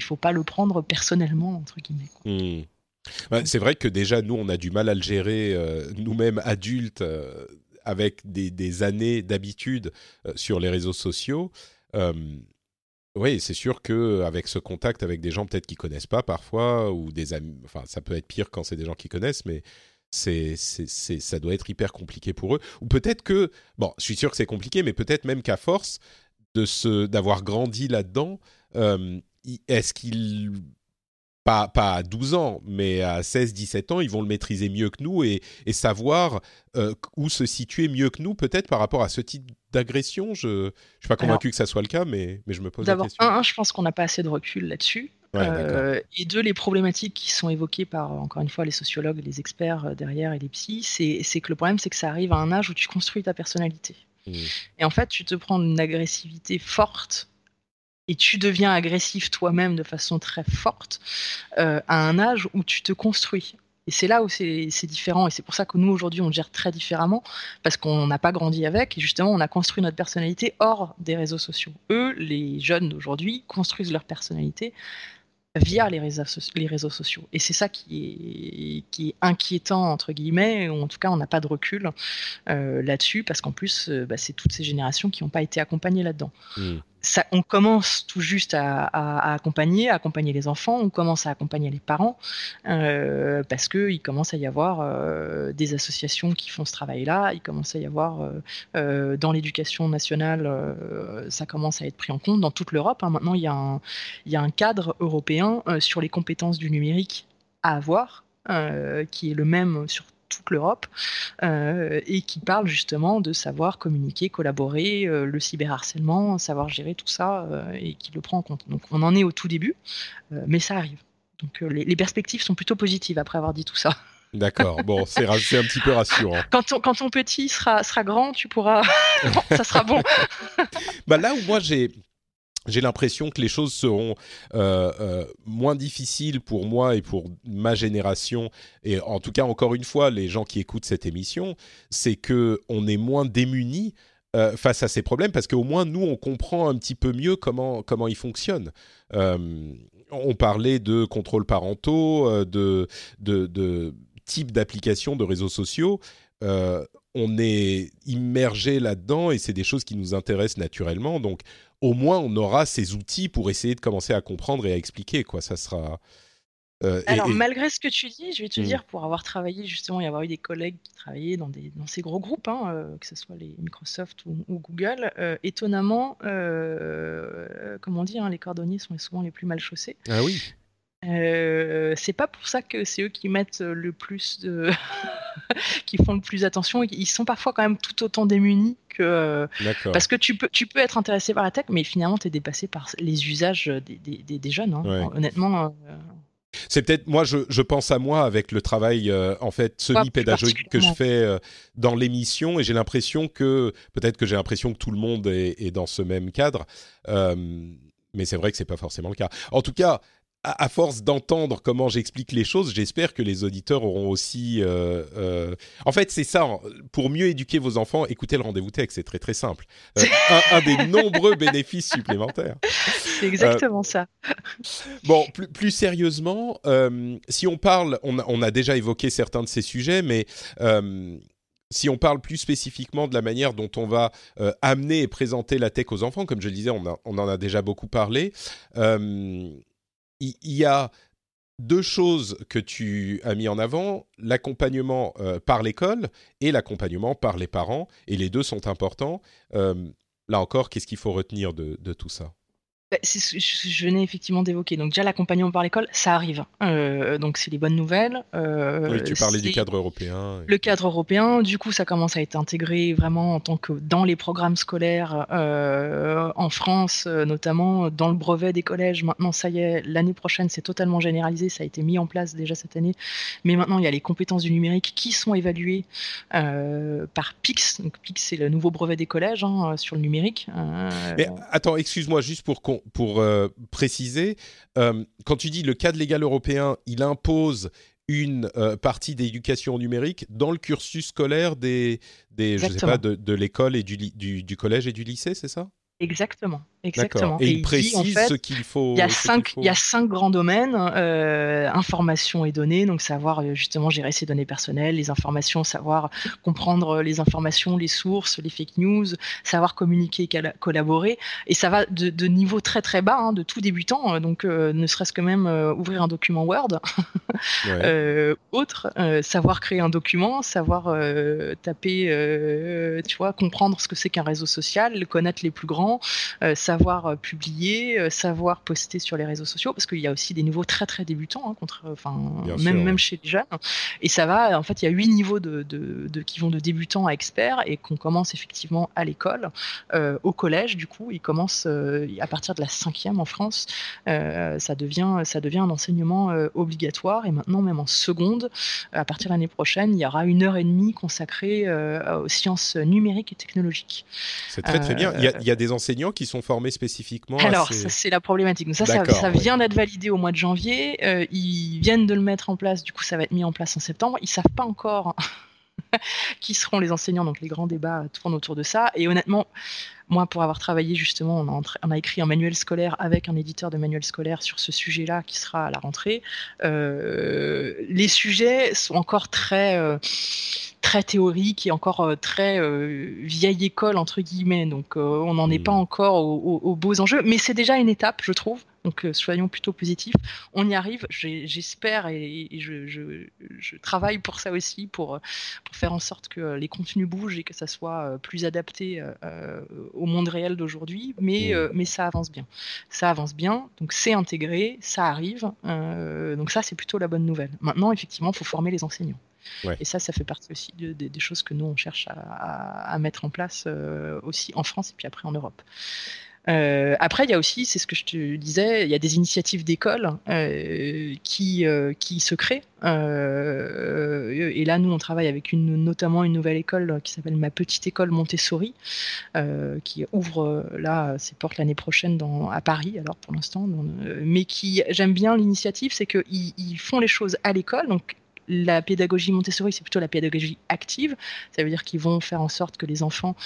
faut pas le prendre personnellement, entre guillemets. Mmh. Bah, c'est vrai que déjà, nous, on a du mal à le gérer, nous-mêmes adultes, avec des, des années d'habitude sur les réseaux sociaux oui, c'est sûr que avec ce contact avec des gens peut-être qui connaissent pas parfois ou des amis, enfin ça peut être pire quand c'est des gens qui connaissent, mais c'est, c'est, ça doit être hyper compliqué pour eux. Ou peut-être que, bon, je suis sûr que c'est compliqué, mais peut-être même qu'à force de se, d'avoir grandi là-dedans, est-ce qu'ils pas, pas à 12 ans, mais à 16-17 ans, ils vont le maîtriser mieux que nous et, savoir où se situer mieux que nous, peut-être par rapport à ce type d'agression. Je ne suis pas convaincu que ça soit le cas, mais, mais je me pose la question. D'abord, un, je pense qu'on n'a pas assez de recul là-dessus. Euh, et deux, les problématiques qui sont évoquées par, encore une fois, les sociologues, les experts euh, derrière et les psys, c'est que le problème, c'est que ça arrive à un âge où tu construis ta personnalité. Mmh. Et en fait, tu te prends une agressivité forte et tu deviens agressif toi-même de façon très forte euh, à un âge où tu te construis. Et c'est là où c'est différent, et c'est pour ça que nous aujourd'hui on gère très différemment, parce qu'on n'a pas grandi avec, et justement on a construit notre personnalité hors des réseaux sociaux. Eux, les jeunes d'aujourd'hui, construisent leur personnalité via les réseaux, sociaux. Et c'est ça qui est, qui est inquiétant, entre guillemets, ou en tout cas, on n'a pas de recul euh, là-dessus, parce qu'en plus, euh, bah, c'est toutes ces générations qui n'ont pas été accompagnées là-dedans. Mmh on commence tout juste à, accompagner, à accompagner les enfants, on commence à accompagner les parents, euh, parce qu'il commence à y avoir euh, des associations qui font ce travail-là, il commence à y avoir euh, dans l'éducation nationale, ça commence à être pris en compte dans toute l'Europe. Hein. Maintenant, il y, a un, il y, a un, cadre européen sur les compétences du numérique à avoir, qui est le même sur toute l'Europe euh, et qui parle justement de savoir communiquer, collaborer, euh, le cyberharcèlement, savoir gérer tout ça euh, et qui le prend en compte. Donc on en est au tout début, mais ça arrive. Donc les, perspectives sont plutôt positives après avoir dit tout ça. D'accord, bon, c'est un petit peu rassurant. <laughs> Quand ton, quand ton petit sera, sera grand, tu pourras. <laughs> ça sera bon. bah là où moi j'ai j'ai l'impression que les choses seront euh, euh, moins difficiles pour moi et pour ma génération, et en tout cas, encore une fois, les gens qui écoutent cette émission, c'est que on est moins démunis euh, face à ces problèmes parce qu'au moins nous, on comprend un petit peu mieux comment comment ils fonctionnent. on parlait de contrôles parentaux, de, de, de type d'applications de réseaux sociaux. On est immergé là-dedans et c'est des choses qui nous intéressent naturellement. Donc, au moins on aura ces outils pour essayer de commencer à comprendre et à expliquer quoi. Ça sera. Euh, Alors malgré ce que tu dis, je vais te mmh. dire pour avoir travaillé justement et avoir eu des collègues qui travaillaient dans des dans ces gros groupes, hein, euh, que ce soit les Microsoft ou, Google, euh, étonnamment, comment dire, hein, les cordonniers sont souvent les plus mal chaussés. Ah oui. C'est pas pour ça que c'est eux qui mettent le plus de. <laughs> qui font le plus attention. Ils sont parfois quand même tout autant démunis que. Parce que tu peux, tu peux être intéressé par la tech, mais finalement, tu es dépassé par les usages des, des, jeunes. Hein. Honnêtement. Euh, c'est peut-être moi je, je, pense à moi avec le travail euh, en fait semi pédagogique que je fais dans l'émission et j'ai l'impression que peut-être que j'ai l'impression que tout le monde est, est dans ce même cadre mais c'est vrai que c'est pas forcément le cas. En tout cas, à, force d'entendre comment j'explique les choses, j'espère que les auditeurs auront aussi. Euh, euh, en fait, c'est ça. Pour mieux éduquer vos enfants, écoutez le rendez-vous tech. C'est très très simple. Euh, un, des <laughs> nombreux bénéfices supplémentaires. C'est exactement ça. Bon, plus, plus sérieusement, si on parle, on a, on a, déjà évoqué certains de ces sujets, mais si on parle plus spécifiquement de la manière dont on va amener et présenter la tech aux enfants, comme je le disais, on, on en a déjà beaucoup parlé il y, a deux choses que tu as mis en avant, l'accompagnement euh, par l'école et l'accompagnement par les parents, et les deux sont importants. Euh, là encore, qu'est-ce qu'il faut retenir de tout ça? Bah, je venais effectivement d'évoquer. Donc déjà l'accompagnement par l'école, ça arrive. Euh, donc c'est des bonnes nouvelles. Euh, oui, tu parlais du cadre européen. Le cadre européen, du coup, ça commence à être intégré vraiment en tant que dans les programmes scolaires euh, en France, notamment dans le brevet des collèges. Maintenant, ça y est, l'année prochaine, c'est totalement généralisé. Ça a été mis en place déjà cette année. Mais maintenant, il y a les compétences du numérique qui sont évaluées par PIX. Donc PIX, c'est le nouveau brevet des collèges hein, sur le numérique. Mais attends, excuse-moi, juste pour qu'on pour euh, préciser, euh, quand tu dis le cadre légal européen, il impose une euh, partie d'éducation numérique dans le cursus scolaire des, des je sais pas, de, l'école et du, du, collège et du lycée, c'est ça? Exactement. Exactement. Et, il, précise ce qu'il faut. Il y a cinq, il y a cinq grands domaines euh, information et données, donc savoir euh, justement gérer ses données personnelles, les informations, savoir comprendre les informations, les sources, les fake news, savoir communiquer, collaborer, et ça va de, de niveau très très bas, hein, de tout débutant, euh, donc euh, ne serait-ce que même euh, ouvrir un document Word, <laughs> ouais. autre, savoir créer un document, savoir taper, tu vois, comprendre ce que c'est qu'un réseau social, connaître les plus grands, savoir savoir euh, publier, euh, savoir poster sur les réseaux sociaux, parce qu'il y a aussi des niveaux très très débutants, hein, contre, enfin même même chez les jeunes. Et ça va. En fait, il y a huit niveaux de, de, qui vont de débutants à experts et qu'on commence effectivement à l'école, euh, au collège. Du coup, ils commencent à partir de la cinquième en France. ça devient ça devient un enseignement obligatoire et maintenant même en seconde, à partir de l'année prochaine, il y aura une heure et demie consacrée aux sciences numériques et technologiques. C'est très très bien. Il y, a, il y, a, des enseignants qui sont formés spécifiquement Alors, ça, c'est la problématique. ça, ça, vient d'être validé au mois de janvier. Euh, ils viennent de le mettre en place. Du coup, ça va être mis en place en septembre. Ils savent pas encore <laughs> qui seront les enseignants. Donc les grands débats tournent autour de ça. Et honnêtement, moi, pour avoir travaillé justement, on a, écrit un manuel scolaire avec un éditeur de manuel scolaire sur ce sujet-là qui sera à la rentrée. Euh, les sujets sont encore très euh, très théoriques et encore euh, très vieille école entre guillemets. Donc on n'en est pas mmh. encore aux beaux enjeux, mais c'est déjà une étape, je trouve. Donc euh, soyons plutôt positifs. On y arrive, j'espère et, je, travaille pour ça aussi, pour, faire en sorte que les contenus bougent et que ça soit euh, plus adapté euh, au monde réel d'aujourd'hui. Mais, mmh. mais ça avance bien. Ça avance bien, donc c'est intégré, ça arrive. donc ça, c'est plutôt la bonne nouvelle. Maintenant, effectivement, il faut former les enseignants. Et ça, ça fait partie aussi des choses que nous, on cherche à, mettre en place aussi en France et puis après en Europe. Euh, après, il y a aussi, c'est ce que je te disais, il y a des initiatives d'écoles euh, qui, euh, qui se créent. et là, nous, on travaille avec notamment une nouvelle école qui s'appelle Ma Petite École Montessori, qui ouvre là ses portes l'année prochaine à Paris, alors pour l'instant. mais qui, j'aime bien l'initiative, c'est qu'ils ils font les choses à l'école, la pédagogie Montessori, c'est plutôt la pédagogie active. Ça veut dire qu'ils vont faire en sorte que les enfants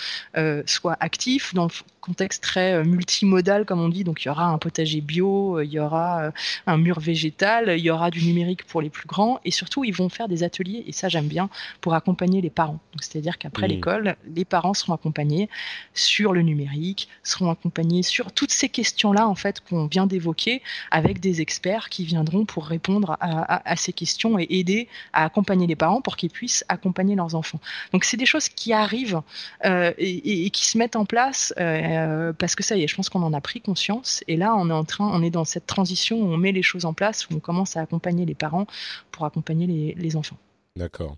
soient actifs dans le contexte très euh, multimodal, comme on dit. Donc, il y aura un potager bio, euh, il y aura euh, un mur végétal, il y aura du numérique pour les plus grands. Et surtout, ils vont faire des ateliers, et ça, j'aime bien, pour accompagner les parents. c'est-à-dire qu'après mmh. l'école, les parents seront accompagnés sur le numérique, seront accompagnés sur toutes ces questions-là, en fait, qu'on vient d'évoquer, avec des experts qui viendront pour répondre à, ces questions et aider à accompagner les parents pour qu'ils puissent accompagner leurs enfants. Donc, c'est des choses qui arrivent et, qui se mettent en place. Euh, parce que ça y est, je pense qu'on en a pris conscience. Et là, on est en train, on est dans cette transition où on met les choses en place, où on commence à accompagner les parents pour accompagner les, enfants. D'accord.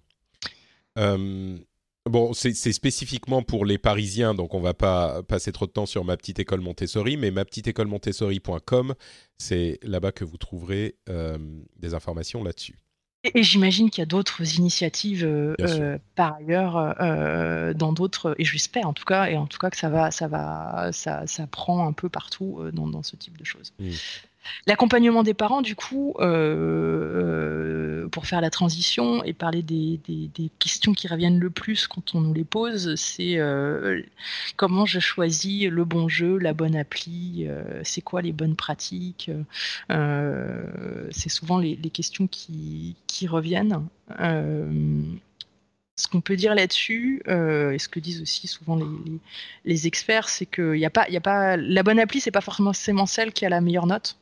Euh, bon, c'est spécifiquement pour les Parisiens, donc on va pas passer trop de temps sur ma petite école Montessori, mais ma petite école Montessori.com, c'est là-bas que vous trouverez euh, des informations là-dessus. Et, j'imagine qu'il y a d'autres initiatives euh, euh, par ailleurs euh, dans d'autres, et j'espère en tout cas, et en tout cas que ça va, ça va, ça, ça prend un peu partout dans, dans, ce type de choses. Mmh. L'accompagnement des parents, du coup, euh, euh, pour faire la transition et parler des, questions qui reviennent le plus quand on nous les pose, c'est euh, comment je choisis le bon jeu, la bonne appli, c'est quoi les bonnes pratiques. c'est souvent les, questions qui, reviennent. Ce qu'on peut dire là-dessus, et ce que disent aussi souvent les, experts, c'est que y a pas, y a pas, la bonne appli, c'est pas forcément celle qui a la meilleure note.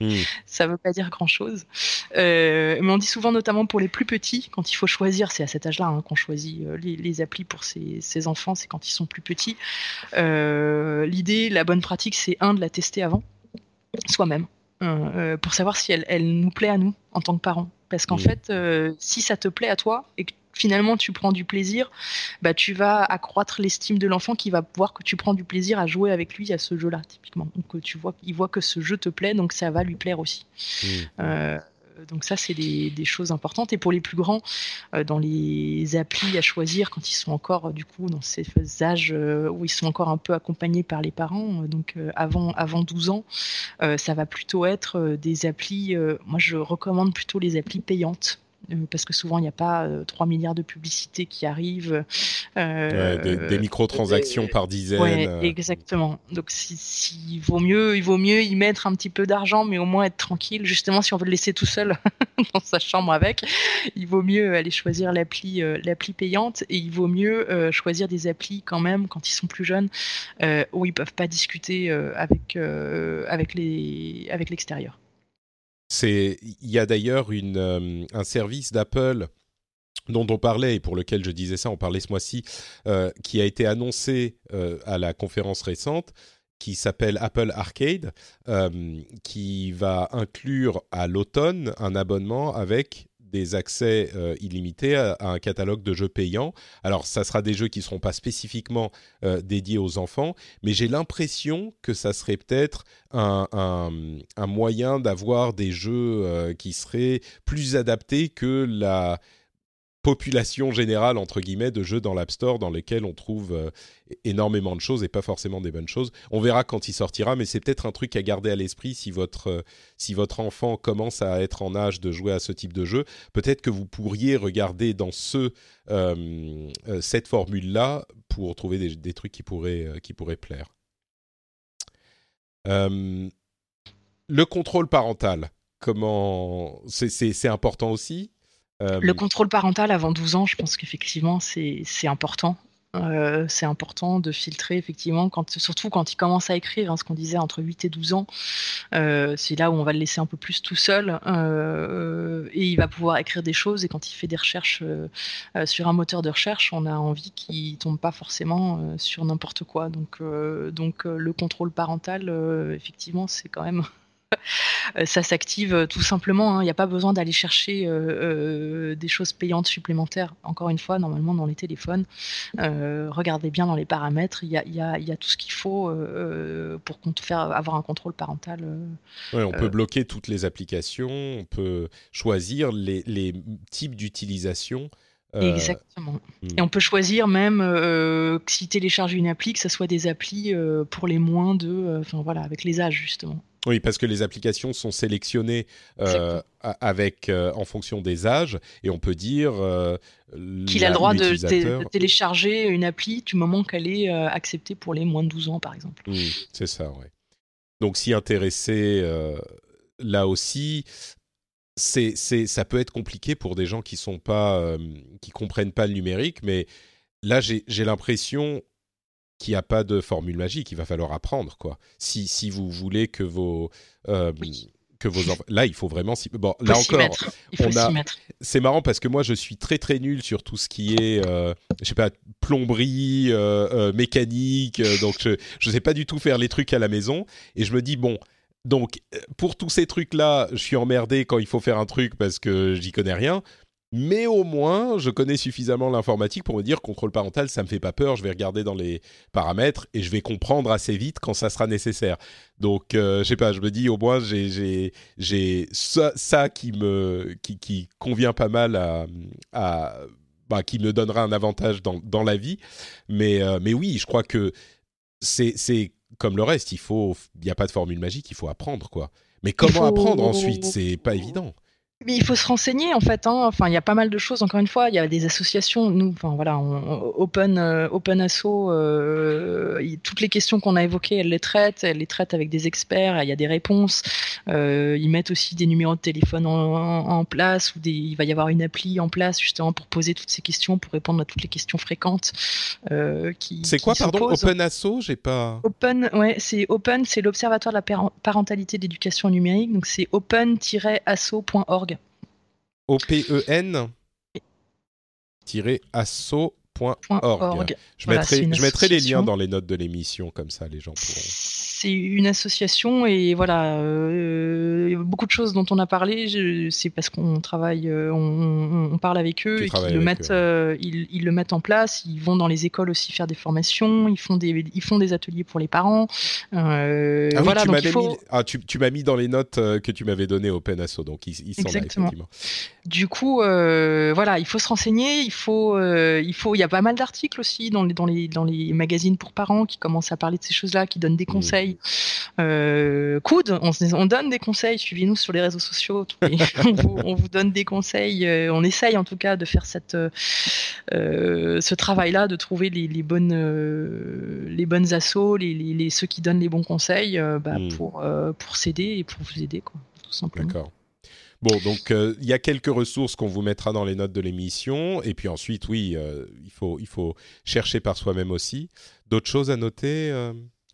Hmm. <laughs> Ça veut pas dire grand-chose. Euh, mais on dit souvent, notamment pour les plus petits, quand il faut choisir, c'est à cet âge-là hein, qu'on choisit euh, les, applis pour ses, enfants, c'est quand ils sont plus petits. Euh, l'idée, la bonne pratique, c'est un, de la tester avant, soi-même, pour savoir si elle, elle, nous plaît à nous en tant que parents. Parce qu'en hmm. fait, si ça te plaît à toi et que finalement tu prends du plaisir, bah tu vas accroître l'estime de l'enfant qui va voir que tu prends du plaisir à jouer avec lui à ce jeu-là typiquement. Donc euh, tu vois, il voit que ce jeu te plaît, donc ça va lui plaire aussi. Mmh. Euh, donc ça, c'est des, choses importantes. Et pour les plus grands, euh, dans les applis à choisir, quand ils sont encore du coup dans ces âges où ils sont encore un peu accompagnés par les parents, donc avant avant 12 ans, ça va plutôt être des applis. moi, je recommande plutôt les applis payantes parce que souvent il n'y a pas 3 euh, milliards de publicités qui arrivent. Euh, des, microtransactions par dizaines. Ouais, exactement. Donc si, vaut mieux, il vaut mieux y mettre un petit peu d'argent, mais au moins être tranquille. Justement, si on veut le laisser tout seul <laughs> dans sa chambre avec, il vaut mieux aller choisir l'appli, l'appli payante, et il vaut mieux choisir des applis quand même quand ils sont plus jeunes, où ils peuvent pas discuter avec avec les avec l'extérieur il y a d'ailleurs euh, un service d'Apple dont on parlait et pour lequel je disais ça, on parlait ce mois-ci, euh, qui a été annoncé euh, à la conférence récente, qui s'appelle Apple Arcade, qui va inclure à l'automne un abonnement avec des accès euh, illimités à, un catalogue de jeux payants. Alors, ça sera des jeux qui ne seront pas spécifiquement euh, dédiés aux enfants, mais j'ai l'impression que ça serait peut-être un, moyen d'avoir des jeux euh, qui seraient plus adaptés que la population générale entre guillemets de jeux dans l'App Store dans lesquels on trouve euh, énormément de choses et pas forcément des bonnes choses. On verra quand il sortira, mais c'est peut-être un truc à garder à l'esprit si votre euh, si votre enfant commence à être en âge de jouer à ce type de jeu. Peut-être que vous pourriez regarder dans ce euh, cette formule là pour trouver des, trucs qui pourraient qui pourraient plaire. le contrôle parental, comment c'est important aussi? Le contrôle parental avant 12 ans, je pense qu'effectivement, c'est important. Euh, c'est important de filtrer effectivement, surtout quand il commence à écrire, hein, ce qu'on disait entre 8 et 12 ans, euh, c'est là où on va le laisser un peu plus tout seul et il va pouvoir écrire des choses et quand il fait des recherches sur un moteur de recherche, on a envie qu'il tombe pas forcément sur n'importe quoi. Donc, donc le contrôle parental, effectivement, c'est quand même Euh, <laughs> ça s'active euh, tout simplement. Hein. Il n'y a pas besoin d'aller chercher euh, des choses payantes supplémentaires. Encore une fois, normalement dans les téléphones, regardez bien dans les paramètres, il y a, tout ce qu'il faut pour faire avoir un contrôle parental. on peut bloquer toutes les applications, on peut choisir les, types d'utilisation. Exactement. Hmm. Et on peut choisir même euh, si télécharger une appli, que ce soit des applis pour les moins de, enfin voilà, avec les âges justement. Oui, parce que les applications sont sélectionnées euh, avec euh, en fonction des âges et on peut dire euh, qu'il a le droit de, télécharger une appli du moment qu'elle est acceptée pour les moins de 12 ans, par exemple. c'est ça, oui. Donc, s'y intéresser là aussi, c'est, ça peut être compliqué pour des gens qui sont pas, qui comprennent pas le numérique, mais là, j'ai, j'ai l'impression qu'il n'y a pas de formule magique. Il va falloir apprendre, quoi. Si, si vous voulez que vos. Euh, que vos Là, il faut vraiment s'y. Bon, là encore, on a. C'est marrant parce que moi, je suis très très nul sur tout ce qui est, euh, je sais pas, plomberie, euh, euh, mécanique. donc, je ne sais pas du tout faire les trucs à la maison. Et je me dis bon, donc pour tous ces trucs là, je suis emmerdé quand il faut faire un truc parce que j'y connais rien mais au moins, je connais suffisamment l'informatique pour me dire contrôle parental, ça me fait pas peur. Je vais regarder dans les paramètres et je vais comprendre assez vite quand ça sera nécessaire. Donc, euh, je sais pas, je me dis au moins j'ai j'ai ça, ça, qui me qui, qui convient pas mal à, à bah, qui me donnera un avantage dans, dans la vie. Mais euh, mais oui, je crois que c'est c'est comme le reste. Il faut il n'y a pas de formule magique. Il faut apprendre quoi. Mais comment apprendre ensuite? C'est pas <laughs> évident. Mais il faut se renseigner en fait. Hein. Enfin, il y a pas mal de choses. Encore une fois, il y a des associations. Nous, enfin voilà, Open euh, Open Asso, euh, toutes les questions qu'on a évoquées, elles les traitent. Elles les traitent avec des experts. Il y a des réponses. Euh, ils mettent aussi des numéros de téléphone en, place ou des, il va y avoir une appli en place justement pour poser toutes ces questions, pour répondre à toutes les questions fréquentes qui. C'est quoi, pardon, Open Asso? J'ai pas. Open, ouais, c'est Open, c'est l'Observatoire de la parentalité d'éducation numérique. Donc c'est open-asso.org. O-P-E-N asso.org. Je, mettrai, je mettrai les liens dans les notes de l'émission, comme ça les gens pourront c'est une association et voilà, euh, beaucoup de choses dont on a parlé, c'est parce qu'on travaille, euh, on, parle avec eux et qu'ils le mettent, euh, ils, le mettent en place. Ils vont dans les écoles aussi faire des formations, ils font des, ils font des ateliers pour les parents. ah voilà, tu mis, ah, tu, m'as mis dans les notes que tu m'avais données au Asso, donc ils, sont là effectivement. Du coup, voilà, il faut se renseigner, il faut, il faut, il y a pas mal d'articles aussi dans les, dans les, dans les magazines pour parents qui commencent à parler de ces choses-là, qui donnent des mmh. conseils. Euh, coude, on, donne des conseils, suivez-nous sur les réseaux sociaux, <laughs> on, vous, donne des conseils, euh, on essaye en tout cas de faire cette, euh, ce travail-là, de trouver les, bonnes, les bonnes assos, les, ceux qui donnent les bons conseils bah, hmm. pour, pour s'aider et pour vous aider, quoi, tout simplement. D'accord. Bon, donc il y a quelques ressources qu'on vous mettra dans les notes de l'émission, et puis ensuite, oui, il, faut, il faut chercher par soi-même aussi. D'autres choses à noter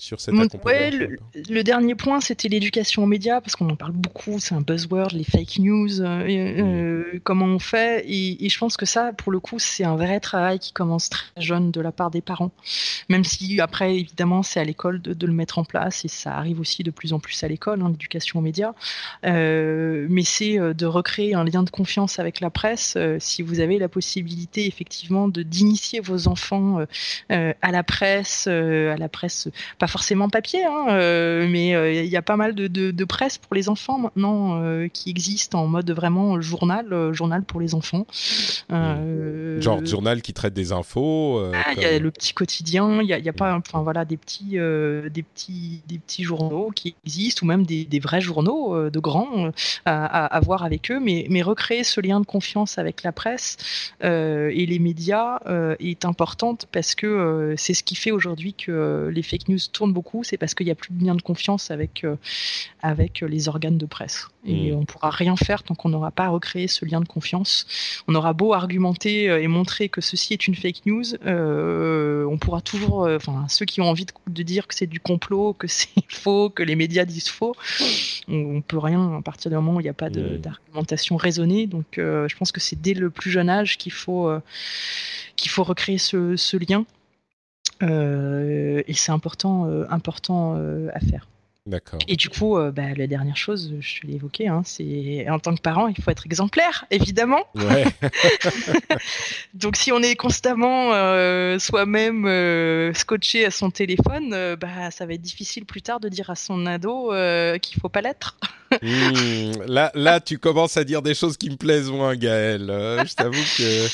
sur cette ouais, le, dernier point, c'était l'éducation aux médias, parce qu'on en parle beaucoup, c'est un buzzword, les fake news, euh, euh, mm. comment on fait. Et, je pense que ça, pour le coup, c'est un vrai travail qui commence très jeune de la part des parents. Même si, après, évidemment, c'est à l'école de, le mettre en place, et ça arrive aussi de plus en plus à l'école, hein, l'éducation aux médias. Euh, mais c'est de recréer un lien de confiance avec la presse, si vous avez la possibilité, effectivement, de d'initier vos enfants à la presse, à la presse, pas forcément papier, hein, mais il y a pas mal de, de, presse pour les enfants maintenant qui existe en mode vraiment journal, journal pour les enfants. Mmh. Genre journal qui traite des infos. Ah, il y a le petit quotidien, il y a, y a, pas, enfin voilà, des petits, des petits, des petits journaux qui existent ou même des, des vrais journaux de grands à, à, voir avec eux, mais, mais recréer ce lien de confiance avec la presse et les médias est importante parce que c'est ce qui fait aujourd'hui que les fake news beaucoup, c'est parce qu'il n'y a plus de lien de confiance avec, avec les organes de presse. Et mmh. on ne pourra rien faire tant qu'on n'aura pas recréé ce lien de confiance. On aura beau argumenter et montrer que ceci est une fake news, on pourra toujours, enfin ceux qui ont envie de, dire que c'est du complot, que <laughs> c'est faux, que les médias disent faux, on, ne peut rien à partir du moment où il n'y a pas mmh. d'argumentation raisonnée. Donc je pense que c'est dès le plus jeune âge qu'il faut, qu'il faut recréer ce, ce lien. Et c'est important, important à faire. D'accord. Et du coup, bah, la dernière chose, je l'ai évoqué, hein, c'est en tant que parent, il faut être exemplaire, évidemment. Ouais. <laughs> Donc, si on est constamment soi-même scotché à son téléphone, bah, ça va être difficile plus tard de dire à son ado qu'il faut pas l'être. Mmh, là, là, tu commences à dire des choses qui me plaisent moins, Gaël. je t'avoue que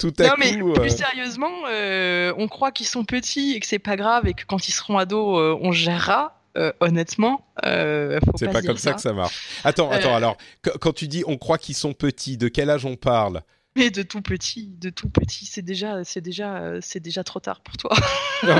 tout à non, mais plus sérieusement, on croit qu'ils sont petits et que c'est pas grave et que quand ils seront ados, on gérera. Euh, honnêtement, euh, c'est pas, comme ça. que ça marche. Attends, attends. Euh, alors, quand tu dis on croit qu'ils sont petits, de quel âge on parle? Mais de tout petit, de tout petit, c'est déjà, c'est déjà, c'est déjà trop tard pour toi. <laughs>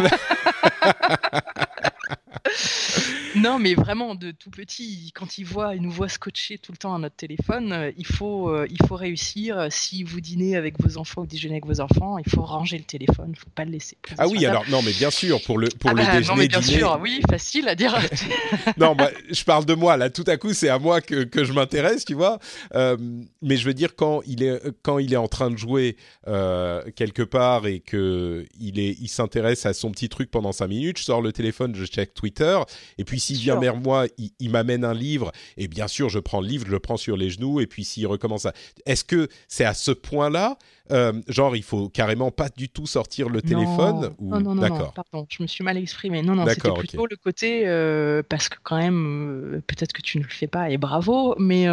<laughs> non, mais vraiment de tout petit, quand il voit, il nous voit scotcher tout le temps à notre téléphone, euh, il faut, euh, il faut réussir. Si vous dînez avec vos enfants ou déjeunez avec vos enfants, il faut ranger le téléphone, il ne faut pas le laisser. Ah oui, alors non, mais bien sûr pour le pour ah le bah, déjeuner. Non, mais bien sûr, oui, facile à dire. <laughs> non, moi, je parle de moi là. Tout à coup, c'est à moi que, que je m'intéresse, tu vois. Euh, mais je veux dire quand il est quand il est en train de jouer quelque part et que il s'intéresse à son petit truc pendant cinq minutes, je sors le téléphone, je check Twitter et puis s'il vient vers moi, il, m'amène un livre, et bien sûr, je prends le livre, je le prends sur les genoux, et puis s'il recommence à... Est-ce que c'est à ce point-là euh, genre, il faut carrément pas du tout sortir le téléphone ou... Non, non, non, pardon, je me suis mal exprimé. Non, non, c'était plutôt le côté, euh, parce que quand même, euh, peut-être que tu ne le fais pas, et bravo, mais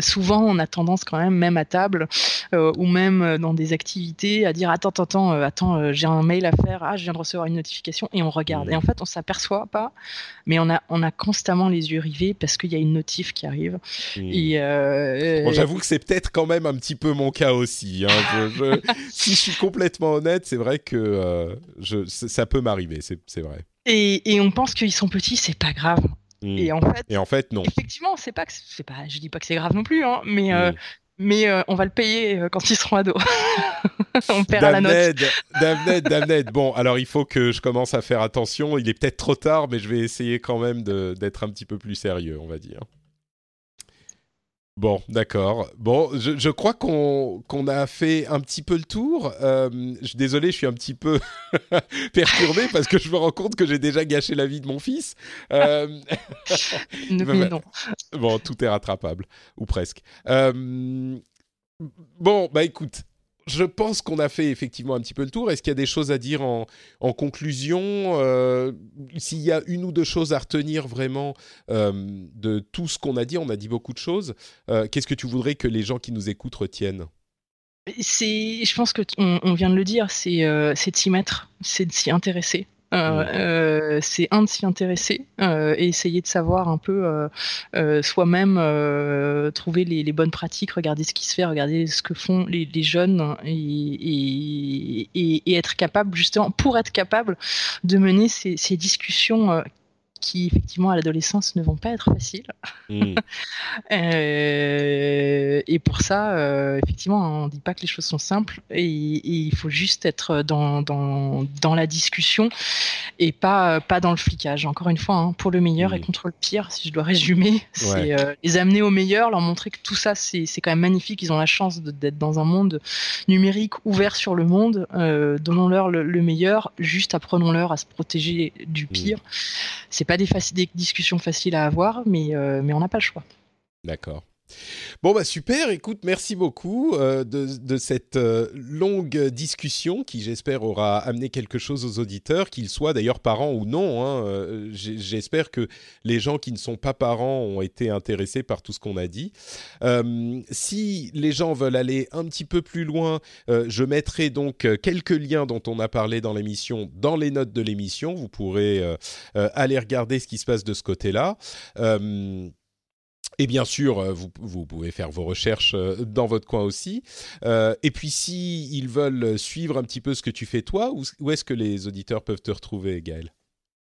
souvent, on a tendance quand même, même à table, ou même dans des activités, à dire, attends, attends, attends, j'ai un mail à faire, ah, je viens de recevoir une notification, et on regarde. Et en fait, on s'aperçoit pas, mais on a, on a constamment les yeux rivés parce qu'il y a une notif qui arrive. Et, bon, j'avoue que c'est peut-être quand même un petit peu mon cas aussi. Hein, <laughs> si je suis complètement honnête, c'est vrai que euh, je, ça peut m'arriver, c'est vrai. Et, et, on pense qu'ils sont petits, c'est pas grave. Hmm. Et en fait, et en fait, non. Effectivement, c'est pas que c'est pas, je dis pas que c'est grave non plus, hein, mais euh, hmm. mais euh, on va le payer quand ils seront ados. <laughs> on perd la note. Damned, damned. Bon, alors il faut que je commence à faire attention. Il est peut-être trop tard, mais je vais essayer quand même d'être un petit peu plus sérieux, on va dire. Bon, d'accord. Bon, je, crois qu'on a fait un petit peu le tour. Euh, je, désolé, je suis un petit peu <laughs> perturbé parce que je me rends compte que j'ai déjà gâché la vie de mon fils. Euh... <laughs> <laughs> non. Bon, tout est rattrapable, ou presque. Euh, bon, bah écoute, je pense qu'on a fait effectivement un petit peu le tour. Est-ce qu'il y a des choses à dire en, conclusion euh, S'il y a une ou deux choses à retenir vraiment euh, de tout ce qu'on a dit, on a dit beaucoup de choses. Euh, qu'est-ce que tu voudrais que les gens qui nous écoutent retiennent? C'est, je pense que on, vient de le dire, c'est, s'y mettre, c'est de s'y intéresser. Euh, euh, c'est un de s'y intéresser euh, et essayer de savoir un peu soi-même trouver les, bonnes pratiques, regarder ce qui se fait, regarder ce que font les, jeunes et, et, être capable justement pour être capable de mener ces, ces discussions qui effectivement à l'adolescence ne vont pas être faciles. Hmm. <laughs> Euh, et pour ça, euh, effectivement, on ne dit pas que les choses sont simples et, il faut juste être dans, dans, dans, la discussion et pas, pas dans le flicage. Encore une fois, hein, pour le meilleur et hmm. contre le pire, si je dois résumer, c'est euh, les amener au meilleur, leur montrer que tout ça, c'est quand même magnifique. Ils ont la chance d'être dans un monde numérique ouvert sur le monde. Donnons-leur le, meilleur, juste apprenons-leur à se protéger du hmm. pire. C'est pas des, discussions faciles à avoir, euh, mais on n'a pas le choix. D'accord. Bon bah super, écoute, merci beaucoup euh, de, cette euh, longue discussion qui j'espère aura amené quelque chose aux auditeurs, qu'ils soient d'ailleurs parents ou non. Hein, euh, j'espère que les gens qui ne sont pas parents ont été intéressés par tout ce qu'on a dit. si les gens veulent aller un petit peu plus loin, je mettrai donc quelques liens dont on a parlé dans l'émission dans les notes de l'émission. Vous pourrez aller regarder ce qui se passe de ce côté-là. Et bien sûr, euh, vous, vous, pouvez faire vos recherches euh, dans votre coin aussi. Euh, et puis, si ils veulent suivre un petit peu ce que tu fais toi, où, est-ce que les auditeurs peuvent te retrouver, Gaël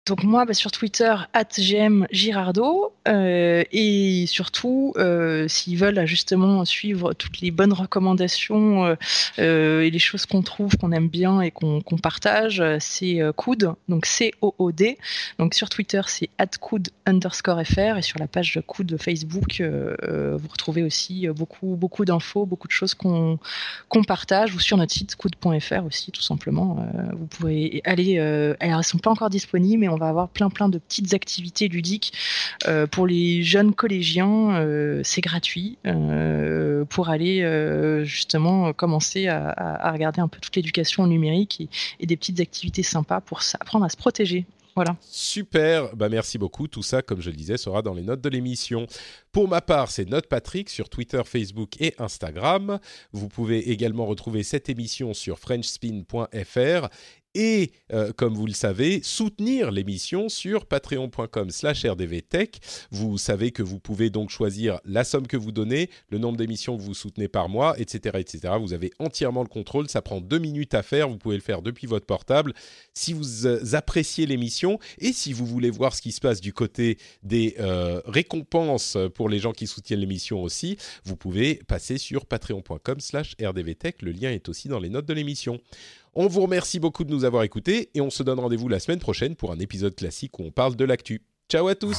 donc moi, bah, sur Twitter, @gmgirardo euh, et surtout, euh, s'ils veulent justement suivre toutes les bonnes recommandations euh, euh et les choses qu'on trouve, qu'on aime bien et qu'on partage, c'est Coud, donc C-O-O-D. Donc sur Twitter, c'est @coud underscore fr et sur la page Coud Facebook, vous retrouvez aussi beaucoup beaucoup d'infos, beaucoup de choses qu'on partage ou sur notre site coud.fr aussi, tout simplement. vous pouvez aller. elles sont pas encore disponibles, mais on va avoir plein plein de petites activités ludiques euh, pour les jeunes collégiens. Euh, c'est gratuit euh, pour aller justement commencer à, regarder un peu toute l'éducation numérique et, et des petites activités sympas pour apprendre à se protéger voilà. Super, bah merci beaucoup. Tout ça, comme je le disais, sera dans les notes de l'émission. Pour ma part, c'est Note Patrick sur Twitter, Facebook et Instagram. Vous pouvez également retrouver cette émission sur frenchspin.fr et, euh, comme vous le savez, soutenir l'émission sur patreon.com slash rdvtech. Vous savez que vous pouvez donc choisir la somme que vous donnez, le nombre d'émissions que vous soutenez par mois, etc., etc. Vous avez entièrement le contrôle, ça prend deux minutes à faire, vous pouvez le faire depuis votre portable. Si vous euh, appréciez l'émission et si vous voulez voir ce qui se passe du côté des euh, récompenses pour les gens qui soutiennent l'émission aussi, vous pouvez passer sur patreon.com slash rdvtech. Le lien est aussi dans les notes de l'émission. On vous remercie beaucoup de nous avoir écoutés et on se donne rendez-vous la semaine prochaine pour un épisode classique où on parle de l'actu. Ciao à tous